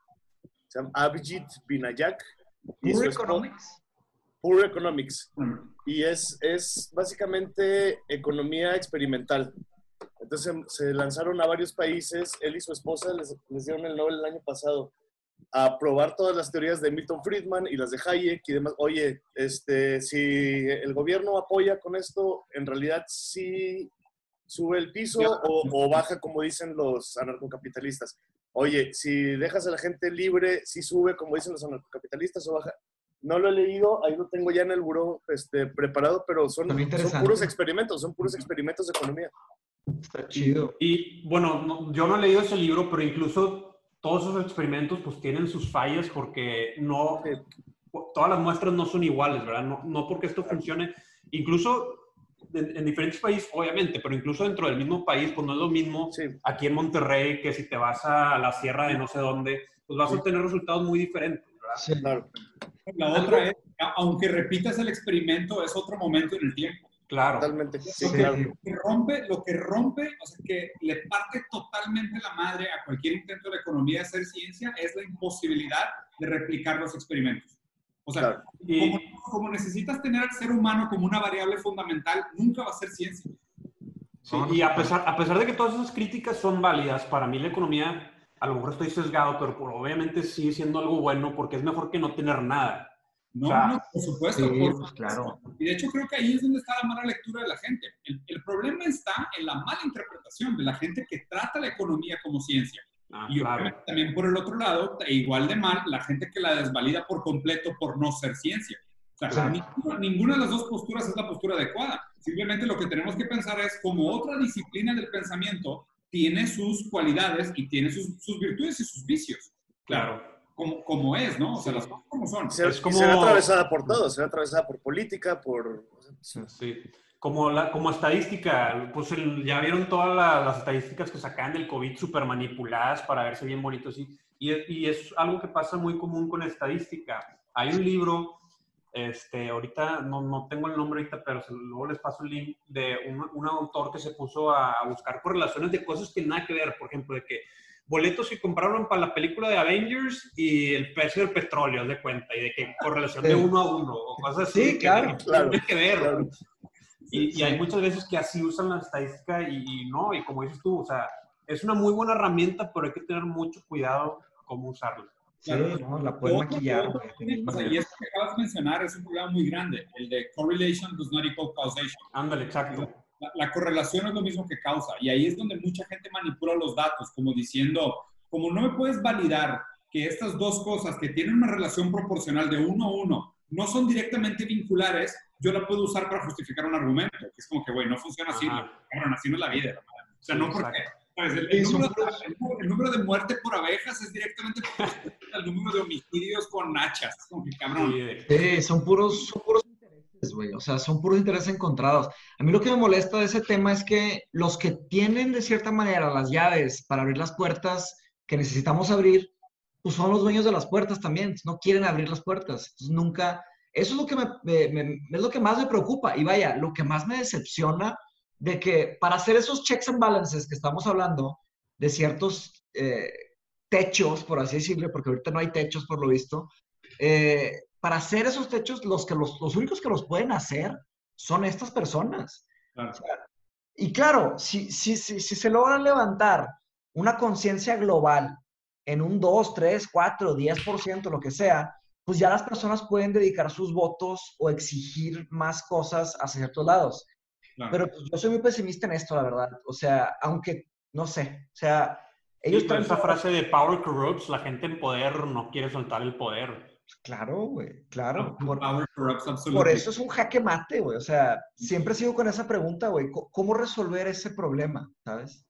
Speaker 4: se llama Abhijit Binayak.
Speaker 3: Pure Economics.
Speaker 4: Pure Economics. Mm. Y es, es básicamente economía experimental. Entonces se lanzaron a varios países, él y su esposa les, les dieron el Nobel el año pasado a probar todas las teorías de Milton Friedman y las de Hayek y demás. Oye, este, si el gobierno apoya con esto, en realidad sí sube el piso o, o, baja, como dicen los anarcocapitalistas. Oye, si dejas a la gente libre, sí sube, como dicen los anarcocapitalistas, o baja. No lo he leído, ahí lo tengo ya en el buró este, preparado, pero son, son puros experimentos, son puros experimentos de economía.
Speaker 3: Está chido.
Speaker 1: Y, y bueno, no, yo no he leído ese libro, pero incluso todos esos experimentos pues tienen sus fallas porque no, todas las muestras no son iguales, ¿verdad? No, no porque esto funcione, incluso en, en, diferentes países, obviamente, pero incluso dentro del mismo país, pues no es lo mismo sí. aquí en Monterrey que si te vas a la sierra de no sé dónde, pues vas sí. a obtener resultados muy diferentes, ¿verdad?
Speaker 3: Sí, claro.
Speaker 2: La otra es, aunque repitas el experimento, es otro momento en el tiempo.
Speaker 1: Claro.
Speaker 4: Totalmente.
Speaker 2: Sí, lo, que, claro. lo, que, rompe, lo que rompe, o sea, que le parte totalmente la madre a cualquier intento de la economía de hacer ciencia es la imposibilidad de replicar los experimentos. O sea, claro. y, como, como, necesitas tener al ser humano como una variable fundamental, nunca va a ser ciencia.
Speaker 1: Sí, y a pesar, a pesar de que todas esas críticas son válidas, para mí la economía, a lo mejor estoy sesgado, pero obviamente sigue siendo algo bueno porque es mejor que no tener nada.
Speaker 2: No, o sea, no, por supuesto.
Speaker 3: Sí,
Speaker 2: por,
Speaker 3: pues, claro.
Speaker 2: Y de hecho creo que ahí es donde está la mala lectura de la gente. El, el, problema está en la mala interpretación de la gente que trata la economía como ciencia.
Speaker 1: Ah,
Speaker 2: y
Speaker 1: claro.
Speaker 2: también por el otro lado, igual de mal, la gente que la desvalida por completo por no ser ciencia. O sea, claro. ninguna, ninguna, de las dos posturas es la postura adecuada. Simplemente lo que tenemos que pensar es como otra disciplina del pensamiento tiene sus cualidades y tiene sus, sus virtudes y sus vicios.
Speaker 1: Claro.
Speaker 2: Como, como es, ¿no? O sea, las cosas como son.
Speaker 4: Se,
Speaker 1: Es como-
Speaker 4: se ve atravesada por todo, se ve atravesada por política, por...
Speaker 1: Sí. Como, la, como estadística, pues el- ya vieron todas la- las estadísticas que sacan del COVID súper manipuladas para verse bien bonitos. Y, y, es- y es algo que pasa muy común con estadística. Hay un libro, este, ahorita no, no tengo el nombre ahorita, pero se- luego les paso el link de un, un autor que se puso a, a buscar correlaciones de cosas que nada que ver. Por ejemplo, de que boletos que compraron para la película de Avengers y el precio del petróleo, haz de cuenta, y de que correlación de
Speaker 3: Sí.
Speaker 1: uno a uno, o cosas así.
Speaker 3: Sí, claro,
Speaker 1: que
Speaker 4: claro,
Speaker 1: tiene que ver.
Speaker 4: claro.
Speaker 1: Y, y hay muchas veces que así usan la estadística y, y no, y como dices tú, o sea, es una muy buena herramienta, pero hay que tener mucho cuidado cómo usarla.
Speaker 3: Sí,
Speaker 2: Claro.
Speaker 3: no, la pueden
Speaker 2: Otro-
Speaker 3: maquillar,
Speaker 2: y esto que acabas de mencionar es un problema muy grande, el de correlation does not equal causation.
Speaker 1: Ándale, exacto.
Speaker 2: La, la correlación es lo mismo que causa y ahí es donde mucha gente manipula los datos, como diciendo, como no me puedes validar que estas dos cosas que tienen una relación proporcional de uno a uno no son directamente vinculares, yo la puedo usar para justificar un argumento, que es como que, güey, no funciona así, cabrón, así no es la vida. O sea,
Speaker 1: Sí,
Speaker 2: no porque. ¿sabes? El, el número, el número- el número de muerte por abejas es directamente proporcional al número de homicidios con hachas, Es como que, cabrón.
Speaker 1: Sí,
Speaker 3: son puros, son puros güey. O sea, son puros intereses encontrados. A mí lo que me molesta de ese tema es que los que tienen de cierta manera las llaves para abrir las puertas que necesitamos abrir, pues son los dueños de las puertas también. No quieren abrir las puertas. Entonces, nunca. Eso es lo que me, me- me- es lo que más me preocupa. Y vaya, lo que más me decepciona de que para hacer esos checks and balances que estamos hablando, de ciertos eh, techos, por así decirlo, porque ahorita no hay techos por lo visto, eh, para hacer esos techos, los, que los, los únicos que los pueden hacer son estas personas.
Speaker 2: Claro.
Speaker 3: Y claro, si, si, si, si se logra levantar una conciencia global en un 2, 3, 4, 10%, lo que sea, pues ya las personas pueden dedicar sus votos o exigir más cosas hacia ciertos lados.
Speaker 2: Claro.
Speaker 3: Pero pues, yo soy muy pesimista en esto, la verdad. O sea, aunque, no sé, o sea, ellos
Speaker 1: Sí, esa frase de power corrupts, la gente en poder no quiere soltar el poder.
Speaker 3: Claro, güey, claro. Por, por eso es un jaque mate, güey. O sea, siempre sigo con esa pregunta, güey. ¿Cómo- ¿Cómo resolver ese problema, sabes?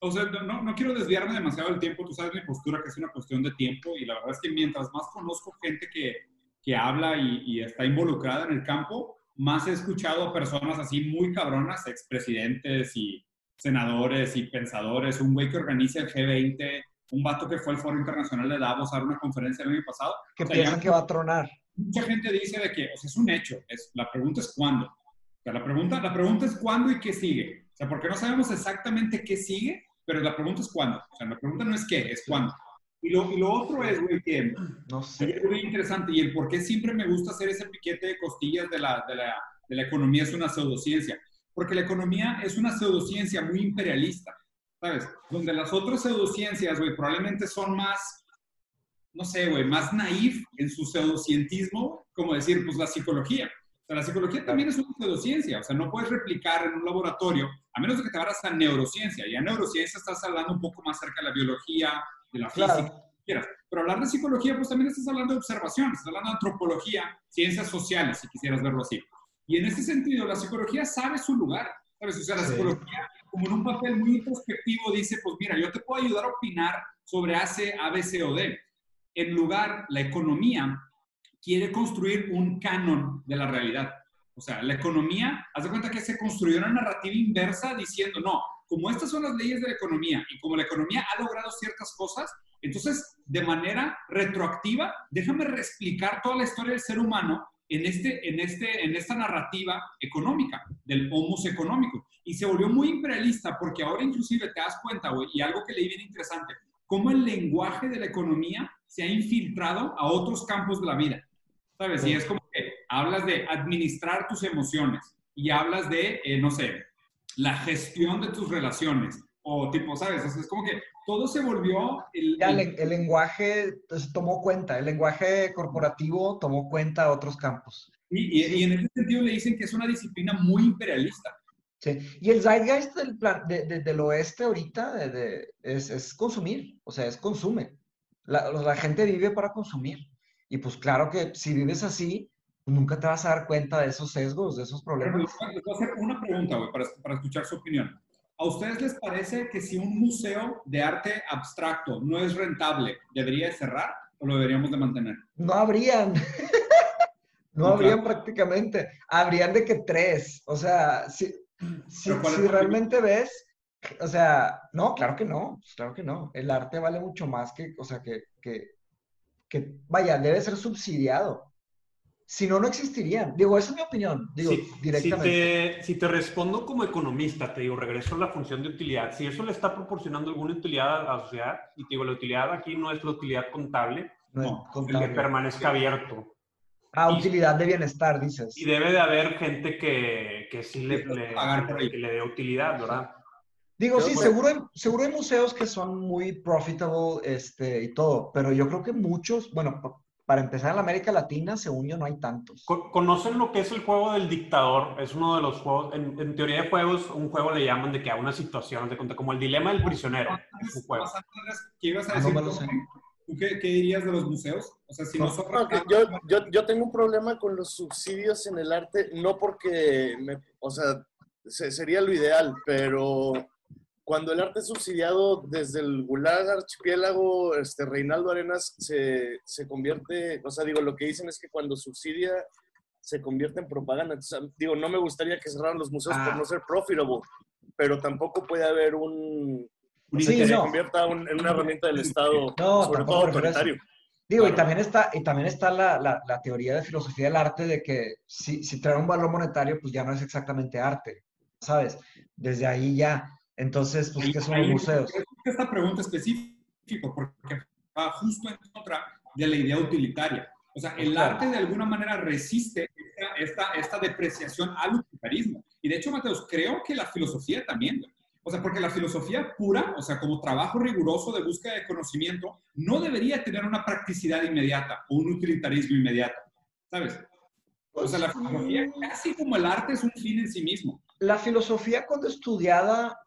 Speaker 2: O sea, no, no quiero desviarme demasiado del tiempo, tú sabes mi postura que es una cuestión de tiempo y la verdad es que mientras más conozco gente que, que habla y, y está involucrada en el campo, más he escuchado a personas así muy cabronas, expresidentes y senadores y pensadores, un güey que organiza el G20, un vato que fue al Foro Internacional de Davos a dar una conferencia el año pasado.
Speaker 3: Que
Speaker 2: O sea,
Speaker 3: piensan
Speaker 2: ya-
Speaker 3: que va a tronar.
Speaker 2: mucha gente dice de que, o sea, es un hecho, es, la pregunta es cuándo. O sea, la pregunta, la pregunta es cuándo y qué sigue. O sea, porque no sabemos exactamente qué sigue, pero la pregunta es cuándo. O sea, la pregunta no es qué, es cuándo. Y lo, y lo otro es, güey, que
Speaker 3: No sé.
Speaker 2: es muy interesante y el por qué siempre me gusta hacer ese piquete de costillas de la, de la, de la economía es una pseudociencia. Porque la economía es una pseudociencia muy imperialista, ¿sabes? Donde las otras pseudociencias, güey, probablemente son más, no sé, güey, más naif en su pseudocientismo, como decir, pues la psicología. O sea, la psicología también es una pseudociencia, o sea, no puedes replicar en un laboratorio, a menos de que te vayas a neurociencia. Y a neurociencia estás hablando un poco más cerca de la biología, de la física,
Speaker 3: Claro.
Speaker 2: quieras. Pero hablar de psicología, pues también estás hablando de observación, estás hablando de antropología, ciencias sociales, si quisieras verlo así. Y en ese sentido, la psicología sabe su lugar, ¿sabes? O sea, la
Speaker 3: Sí.
Speaker 2: psicología, como en un papel muy introspectivo, dice, pues mira, yo te puedo ayudar a opinar sobre AC, A, o D. En lugar, la economía quiere construir un canon de la realidad. O sea, la economía, haz de cuenta que se construyó una narrativa inversa diciendo, no, como estas son las leyes de la economía y como la economía ha logrado ciertas cosas, entonces, de manera retroactiva, déjame reexplicar toda la historia del ser humano en, este, en, este, en esta narrativa económica, del homus económico. Y se volvió muy imperialista porque ahora inclusive te das cuenta, güey, y algo que leí bien interesante, cómo el lenguaje de la economía se ha infiltrado a otros campos de la vida. ¿Sabes? Y es como que hablas de administrar tus emociones y hablas de, eh, no sé, la gestión de tus relaciones. O tipo, ¿sabes? O sea, es como que todo se volvió... El,
Speaker 3: Ya
Speaker 2: el-
Speaker 3: el, lenguaje pues, tomó cuenta, el lenguaje corporativo tomó cuenta a otros campos.
Speaker 2: y, y- y en ese sentido le dicen que es una disciplina muy imperialista.
Speaker 3: Sí. Y el zeitgeist del, plan, de- de- del oeste ahorita de- de- es, es consumir, o sea, es consume. La, la gente vive para consumir. Y pues claro que si vives así, nunca te vas a dar cuenta de esos sesgos, de esos
Speaker 2: Pero
Speaker 3: problemas.
Speaker 2: a- les voy a hacer una pregunta, güey, para, para escuchar su opinión. ¿A ustedes les parece que si un museo de arte abstracto no es rentable, debería cerrar o lo deberíamos de mantener?
Speaker 3: No habrían. no habrían prácticamente. Habrían de que tres. O sea, si, si, si realmente ves, o sea, no, claro que no, pues claro que no. El arte vale mucho más que, o sea, que, que, que vaya, debe ser subsidiado. Si no, no existirían. Digo, esa es mi opinión, digo,
Speaker 1: Si,
Speaker 3: directamente.
Speaker 1: si te, si te respondo como economista, te digo, regreso a la función de utilidad. Si eso le está proporcionando alguna utilidad a la sociedad, y te digo, la utilidad aquí no es la utilidad contable,
Speaker 3: No
Speaker 2: no,
Speaker 1: el
Speaker 3: contable.
Speaker 1: que permanezca abierto.
Speaker 3: Ah,
Speaker 1: y-
Speaker 3: utilidad de bienestar, dices.
Speaker 1: Y debe de haber gente que, que sí le,
Speaker 2: Sí,
Speaker 1: le- que le dé utilidad, ¿verdad?
Speaker 3: Digo,
Speaker 4: Yo,
Speaker 3: sí,
Speaker 4: por-
Speaker 3: seguro hay, seguro hay museos que son muy profitable este, y todo, pero yo creo que muchos, bueno, para empezar en la América Latina, según yo, no hay tantos.
Speaker 1: Co- ¿Conocen lo que es el juego del dictador? Es uno de los juegos, en, en teoría de juegos, un juego le llaman de que a una situación, de cuenta, como el dilema del prisionero. Es un juego.
Speaker 2: ¿Qué ibas a
Speaker 3: Ah, no
Speaker 2: decir?
Speaker 3: lo sé.
Speaker 2: ¿Tú qué, qué dirías de los museos? O sea, si no son...
Speaker 4: No, yo, yo, yo tengo un problema con los subsidios en el arte, no porque, me- o sea, se- sería lo ideal, pero cuando el arte es subsidiado desde el Gulag Archipiélago, este, Reinaldo Arenas se, se convierte, o sea, digo, lo que dicen es que cuando subsidia se convierte en propaganda. Entonces, digo, no me gustaría que cerraran los museos
Speaker 3: Ah.
Speaker 4: por no ser profitable, pero tampoco puede haber un...
Speaker 2: un
Speaker 3: Sí,
Speaker 4: que se
Speaker 3: no.
Speaker 4: convierta un- en una herramienta del Estado,
Speaker 3: No,
Speaker 4: sobre todo autoritario.
Speaker 3: Digo, y
Speaker 2: Claro.
Speaker 3: también está, y también está la, la- la teoría de filosofía del arte de que si, si trae un valor monetario, pues ya no es exactamente arte, ¿sabes? Desde ahí ya. Entonces, pues, ¿qué son los museos?
Speaker 2: Esta pregunta específica, porque va justo en contra de la idea utilitaria. O sea, el
Speaker 3: Claro.
Speaker 2: arte de alguna manera resiste esta, esta, esta depreciación al utilitarismo. Y de hecho, Mateus, creo que la filosofía también. O sea, porque la filosofía pura, o sea, como trabajo riguroso de búsqueda de conocimiento, no debería tener una practicidad inmediata o un utilitarismo inmediato. ¿Sabes? O sea, la filosofía, casi como el arte, es un fin en sí mismo.
Speaker 3: La filosofía, cuando estudiada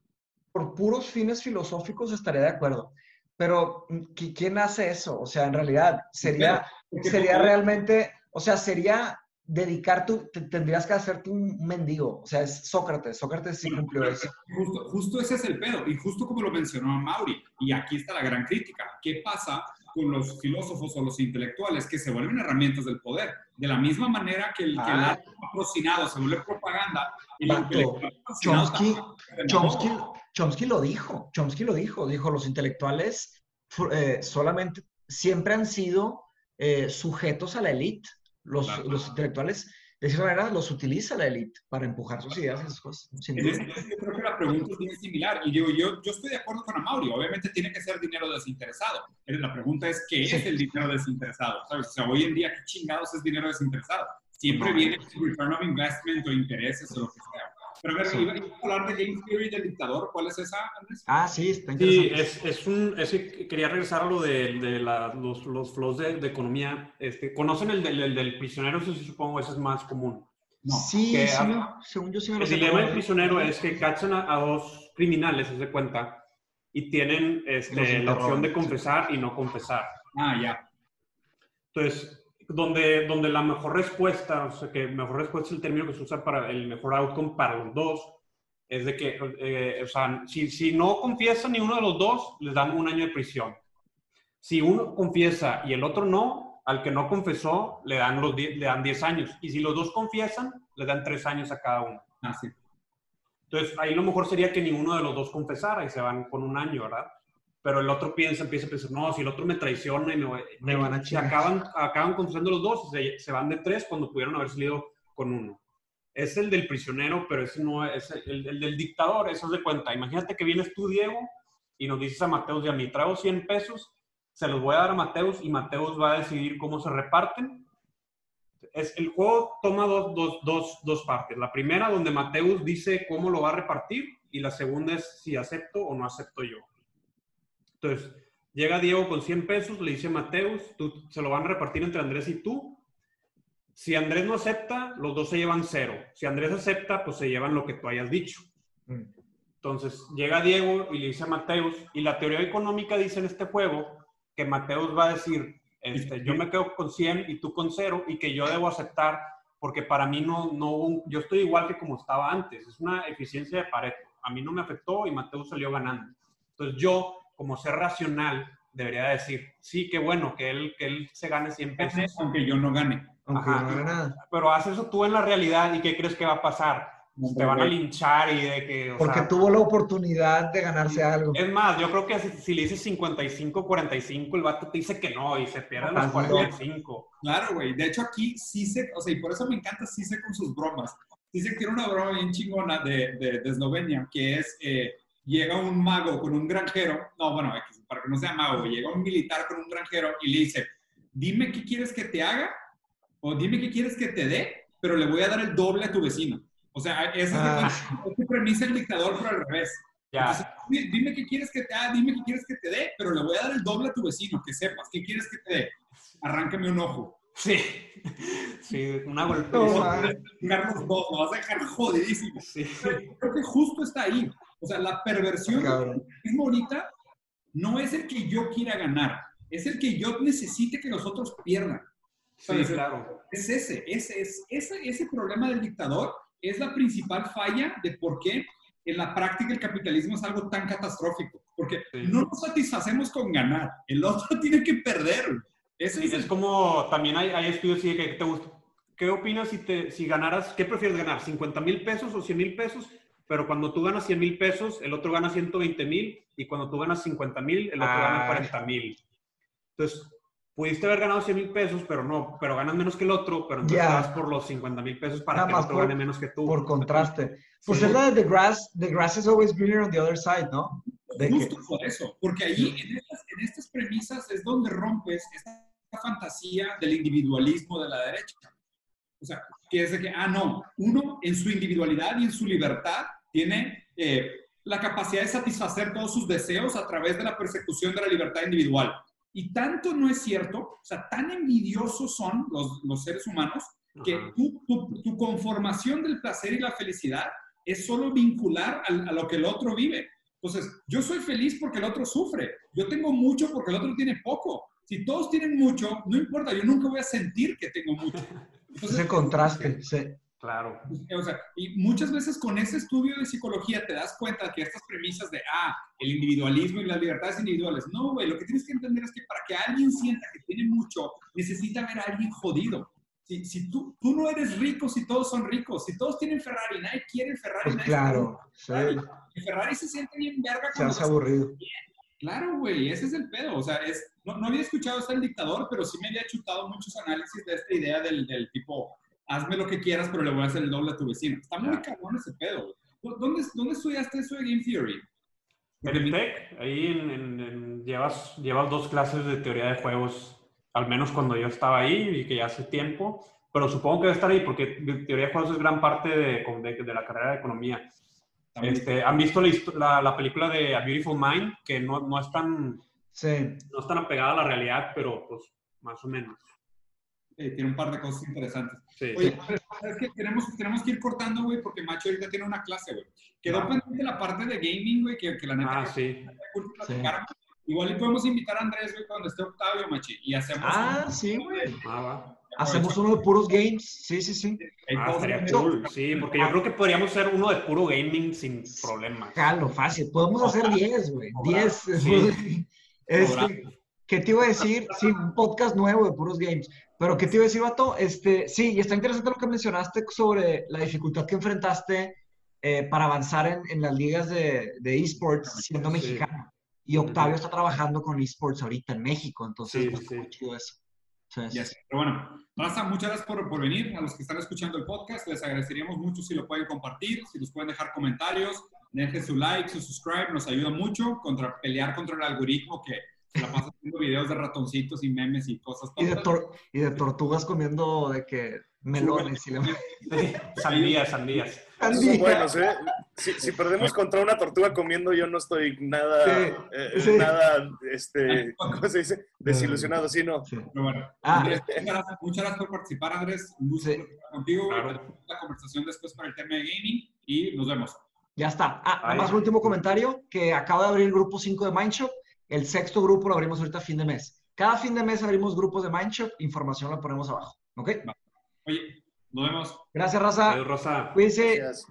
Speaker 3: por puros fines filosóficos, estaría de acuerdo. Pero, ¿qui- ¿quién hace eso? O sea, en realidad, sería, sería realmente, o sea, sería dedicar tu, te- tendrías que hacerte un mendigo. O sea, es Sócrates. Sócrates sí cumplió eso.
Speaker 2: Justo, justo ese es el pedo, y justo como lo mencionó Mauri, y aquí está la gran crítica. ¿Qué pasa con los filósofos o los intelectuales que se vuelven herramientas del poder? De la misma manera que el, que
Speaker 3: Ah.
Speaker 2: arte patrocinado se vuelve propaganda, y
Speaker 3: Chomsky, Chomsky. Chomsky lo dijo, Chomsky lo dijo, dijo, los intelectuales eh, solamente, siempre han sido eh, sujetos a la élite. Los,
Speaker 2: Claro.
Speaker 3: los intelectuales, de cierta manera, los utiliza la élite para empujar sus ideas y esas cosas. sin duda.
Speaker 2: caso, yo creo que la pregunta es bien similar. Y digo, yo, yo estoy de acuerdo con Amaury. Obviamente tiene que ser dinero desinteresado. La pregunta es, ¿qué
Speaker 3: Sí.
Speaker 2: es el dinero desinteresado? ¿Sabes? O sea, hoy en día, ¿qué chingados es dinero desinteresado? Siempre
Speaker 3: No.
Speaker 2: viene return of investment o intereses o lo que sea. Pero a ver,
Speaker 3: Sí.
Speaker 2: iba a hablar de Game Theory del dictador. ¿Cuál es esa, Andrés?
Speaker 3: Ah, sí, está
Speaker 1: Sí,
Speaker 3: interesante.
Speaker 1: es, es un, es que quería regresar a lo de, de la- los, los flows de, de economía. Este, ¿Conocen el del, el del prisionero? Eso sí supongo ese es más común.
Speaker 2: No.
Speaker 3: sí,
Speaker 1: que
Speaker 3: sí, según yo sí me lo
Speaker 1: El dilema del prisionero es que cachan a, a dos criminales, se de cuenta, y tienen este, la opción de
Speaker 3: sí.
Speaker 1: confesar y no confesar.
Speaker 2: Ah, ya.
Speaker 1: Entonces, donde, donde la mejor respuesta, o sea, que mejor respuesta es el término que se usa para el mejor outcome para los dos, es de que, eh, o sea, si, si no confiesa ni uno de los dos, les dan un año de prisión. Si uno confiesa y el otro no, al que no confesó, le dan, los le dan 10 años. Y si los dos confiesan, le dan 3 años a cada uno.
Speaker 2: Ah, sí.
Speaker 1: Entonces, ahí lo mejor sería que ninguno de los dos confesara y se van con un año, ¿verdad? Pero el otro piensa, empieza a pensar, no, si el otro me traiciona y me,
Speaker 3: Me van a
Speaker 1: se acaban, acaban confesando los dos y se, se van de tres cuando pudieron haber salido con uno. Es el del prisionero, pero ese no es el, el del dictador, eso es de cuenta. Imagínate que vienes tú, Diego, y nos dices a Mateus y a mí, traigo 100 pesos, se los voy a dar a Mateus y Mateus va a decidir cómo se reparten. Es, el juego toma dos, dos, dos, dos partes. La primera, donde Mateus dice cómo lo va a repartir, y la segunda es si acepto o no acepto yo. Entonces, llega Diego con 100 pesos, le dice a Mateus, tú, se lo van a repartir entre Andrés y tú. Si Andrés no acepta, los dos se llevan cero. Si Andrés acepta, pues se llevan lo que tú hayas dicho.
Speaker 3: Mm.
Speaker 1: Entonces, llega Diego y le dice a Mateus, y la teoría económica dice en este juego que Mateus va a decir, este, yo me quedo con 100 y tú con cero, y que yo debo aceptar, porque para mí no, no, yo estoy igual que como estaba antes, es una eficiencia de Pareto. a mí no me afectó y Mateo salió ganando. Entonces yo, como ser racional, debería decir, sí, qué bueno que él, que él se gane 100 pesos.
Speaker 2: Aunque yo no gane.
Speaker 3: Aunque
Speaker 1: Ajá.
Speaker 3: no haga nada.
Speaker 1: Pero haz eso tú en la realidad y ¿qué crees que va a pasar?
Speaker 2: No,
Speaker 1: Te van a linchar y de que... o
Speaker 3: Porque
Speaker 1: sea,
Speaker 3: tuvo la oportunidad de ganarse algo.
Speaker 1: Es más, yo creo que si, si le dices 55-45, el vato te dice que no y se pierden los
Speaker 3: Ajá, sí.
Speaker 1: 45.
Speaker 2: Claro, güey. De hecho, aquí sí se, o sea, y por eso me encanta sí se con sus bromas. Sí se tiene una broma bien chingona de, de, de Eslovenia, que es, eh, llega un mago con un granjero, no, bueno, para que no sea mago, llega un militar con un granjero y le dice, dime qué quieres que te haga o dime qué quieres que te dé, pero le voy a dar el doble a tu vecino. O sea, esa
Speaker 3: Ah.
Speaker 2: es, es tu premisa el dictador, pero al revés. Entonces,
Speaker 1: Ya,
Speaker 2: di- dime qué quieres que te haga, dime qué quieres que te dé, pero le voy a dar el doble a tu vecino, que sepas. ¿Qué quieres que te dé? Arráncame un ojo.
Speaker 1: sí. Sí, una
Speaker 3: No,
Speaker 1: golpiza.
Speaker 2: lo vas a dejar jodidísimo.
Speaker 1: Sí.
Speaker 2: Creo que justo está ahí. O sea, la perversión del
Speaker 3: Cabrón.
Speaker 2: capitalismo ahorita no es el que yo quiera ganar, es el que yo necesite que los otros pierdan.
Speaker 1: Sí, claro.
Speaker 2: Es ese, ese, es, ese, ese problema del dictador es la principal falla de por qué en la práctica el capitalismo es algo tan catastrófico. Porque
Speaker 1: Sí.
Speaker 2: no nos satisfacemos con ganar, el otro tiene que perder. Eso
Speaker 1: Sí,
Speaker 2: es,
Speaker 1: es como, también hay, hay estudios que te gusta. ¿Qué opinas si, te, si ganaras, qué prefieres ganar, 50 mil pesos o 100 mil pesos? Pero cuando tú ganas 100 mil pesos, el otro gana 120 mil y cuando tú ganas 50 mil, el otro gana
Speaker 3: Ah.
Speaker 1: 40 mil. Entonces, pudiste haber ganado 100 mil pesos, pero no, pero ganas menos que el otro, pero entonces
Speaker 3: Ya.
Speaker 1: te vas por los 50 mil pesos para
Speaker 3: Nada
Speaker 1: que el otro
Speaker 3: por-
Speaker 1: gane menos que tú.
Speaker 3: Por contraste. Pues
Speaker 1: Sí.
Speaker 3: es la de The Grass, The Grass is always greener on the other side, ¿no? De que,
Speaker 2: Justo por eso, porque ahí en estas, en estas premisas es donde rompes esta fantasía del individualismo de la derecha. O sea, que es de que, ah, no, uno en su individualidad y en su libertad tiene eh, la capacidad de satisfacer todos sus deseos a través de la persecución de la libertad individual. Y tanto no es cierto, o sea, tan envidiosos son los, los seres humanos que tu, tu- tu conformación del placer y la felicidad es solo vincular al- a, lo que el otro vive. Entonces, yo soy feliz porque el otro sufre. Yo tengo mucho porque el otro tiene poco. Si todos tienen mucho, no importa, yo nunca voy a sentir que tengo mucho. Entonces,
Speaker 3: ese contraste. sí.
Speaker 1: Claro.
Speaker 2: o sea, y muchas veces con ese estudio de psicología te das cuenta que estas premisas de, ah, el individualismo y las libertades individuales, no, güey, lo que tienes que entender es que para que alguien sienta que tiene mucho, necesita ver a alguien jodido. Si, si tú, tú no eres rico, si todos son ricos, si todos tienen Ferrari, nadie quiere el Ferrari.
Speaker 3: Pues
Speaker 2: nadie
Speaker 3: claro. Sí.
Speaker 2: Ferrari. El Ferrari se siente bien verga
Speaker 3: Se hace aburrido.
Speaker 2: Claro, güey, ese es el pedo. O sea, es, no, no había escuchado hasta el dictador, pero sí me había chutado muchos análisis de esta idea del, del tipo, hazme lo que quieras, pero le voy a hacer el doble a tu vecino. Está muy
Speaker 1: Ya.
Speaker 2: cabrón ese pedo. ¿Dónde, ¿Dónde estudiaste eso de Game Theory?
Speaker 1: En el TEC, ahí en- en- en- llevas, llevas dos clases de teoría de juegos, al menos cuando yo estaba ahí y que ya hace tiempo, pero supongo que debe estar ahí porque teoría de juegos es gran parte de, de- de la carrera de economía. Este, ¿Han visto la, histo- la- la película de A Beautiful Mind? Que no, no, es tan,
Speaker 3: Sí.
Speaker 1: no es tan apegada a la realidad, pero pues más o menos.
Speaker 2: eh, tiene un par de cosas interesantes.
Speaker 1: Sí.
Speaker 2: Oye, ¿sabes qué? Tenemos, tenemos que ir cortando, güey, porque Macho ahorita tiene una clase, güey. Quedó
Speaker 1: Ah.
Speaker 2: pendiente la parte de gaming, güey, que, que la neta...
Speaker 1: Ah, sí.
Speaker 2: que. Igual y podemos invitar a Andrés, güey, cuando esté Octavio, Machi, y hacemos...
Speaker 3: Ah,
Speaker 2: un-
Speaker 3: sí, güey.
Speaker 1: Ah, va.
Speaker 3: Hacemos uno de puros games. Sí, sí, sí.
Speaker 1: Ah, estaría cool. Sí, porque yo creo que podríamos hacer uno de puro gaming sin problemas.
Speaker 3: Jalo, fácil. Podemos hacer 10, güey.
Speaker 1: Cobrado.
Speaker 3: 10.
Speaker 1: Sí.
Speaker 3: Este. ¿Qué te iba a decir? Sí, un podcast nuevo de puros games. Pero ¿qué te iba a decir, Vato? Este, sí, y está interesante lo que mencionaste sobre la dificultad que enfrentaste eh, para avanzar en, en las ligas de, de esports siendo
Speaker 1: Sí.
Speaker 3: mexicano. Y Octavio está trabajando con esports ahorita en México, entonces
Speaker 1: Sí,
Speaker 3: pues,
Speaker 1: sí.
Speaker 3: muy chido eso. Sí, sí,
Speaker 2: Ya sé. Pero bueno, Raza, muchas gracias por, por venir. A los que están escuchando el podcast, les agradeceríamos mucho si lo pueden compartir, si nos pueden dejar comentarios, dejen su like, su subscribe, nos ayuda mucho contra pelear contra el algoritmo que se la pasa haciendo videos de ratoncitos y memes y cosas
Speaker 3: Y de,
Speaker 2: tontas.
Speaker 3: tor- y de tortugas comiendo de que melones y le-
Speaker 1: Sandías, sandías.
Speaker 4: Son buenos, ¿eh? Si, si perdemos contra una tortuga comiendo, yo no estoy nada,
Speaker 3: Sí,
Speaker 4: eh,
Speaker 3: sí.
Speaker 4: nada, este, ¿cómo se dice? Desilusionado, sí, no.
Speaker 3: Sí.
Speaker 2: Pero bueno,
Speaker 3: Ah.
Speaker 2: Andrés, muchas, gracias, muchas gracias por participar, Andrés. Un gusto contigo.
Speaker 1: Claro.
Speaker 2: La conversación después para el tema de gaming y nos vemos.
Speaker 3: Ya está. Ah,
Speaker 1: Ahí.
Speaker 3: más un último comentario, que acaba de abrir el grupo 5 de Mindshop. El sexto grupo lo abrimos ahorita a fin de mes. Cada fin de mes abrimos grupos de Mindshop. Información la ponemos abajo. ¿Ok?
Speaker 2: Oye, nos vemos.
Speaker 3: Gracias, raza.
Speaker 1: Adiós, Rosa.
Speaker 3: Cuídense.
Speaker 4: Gracias.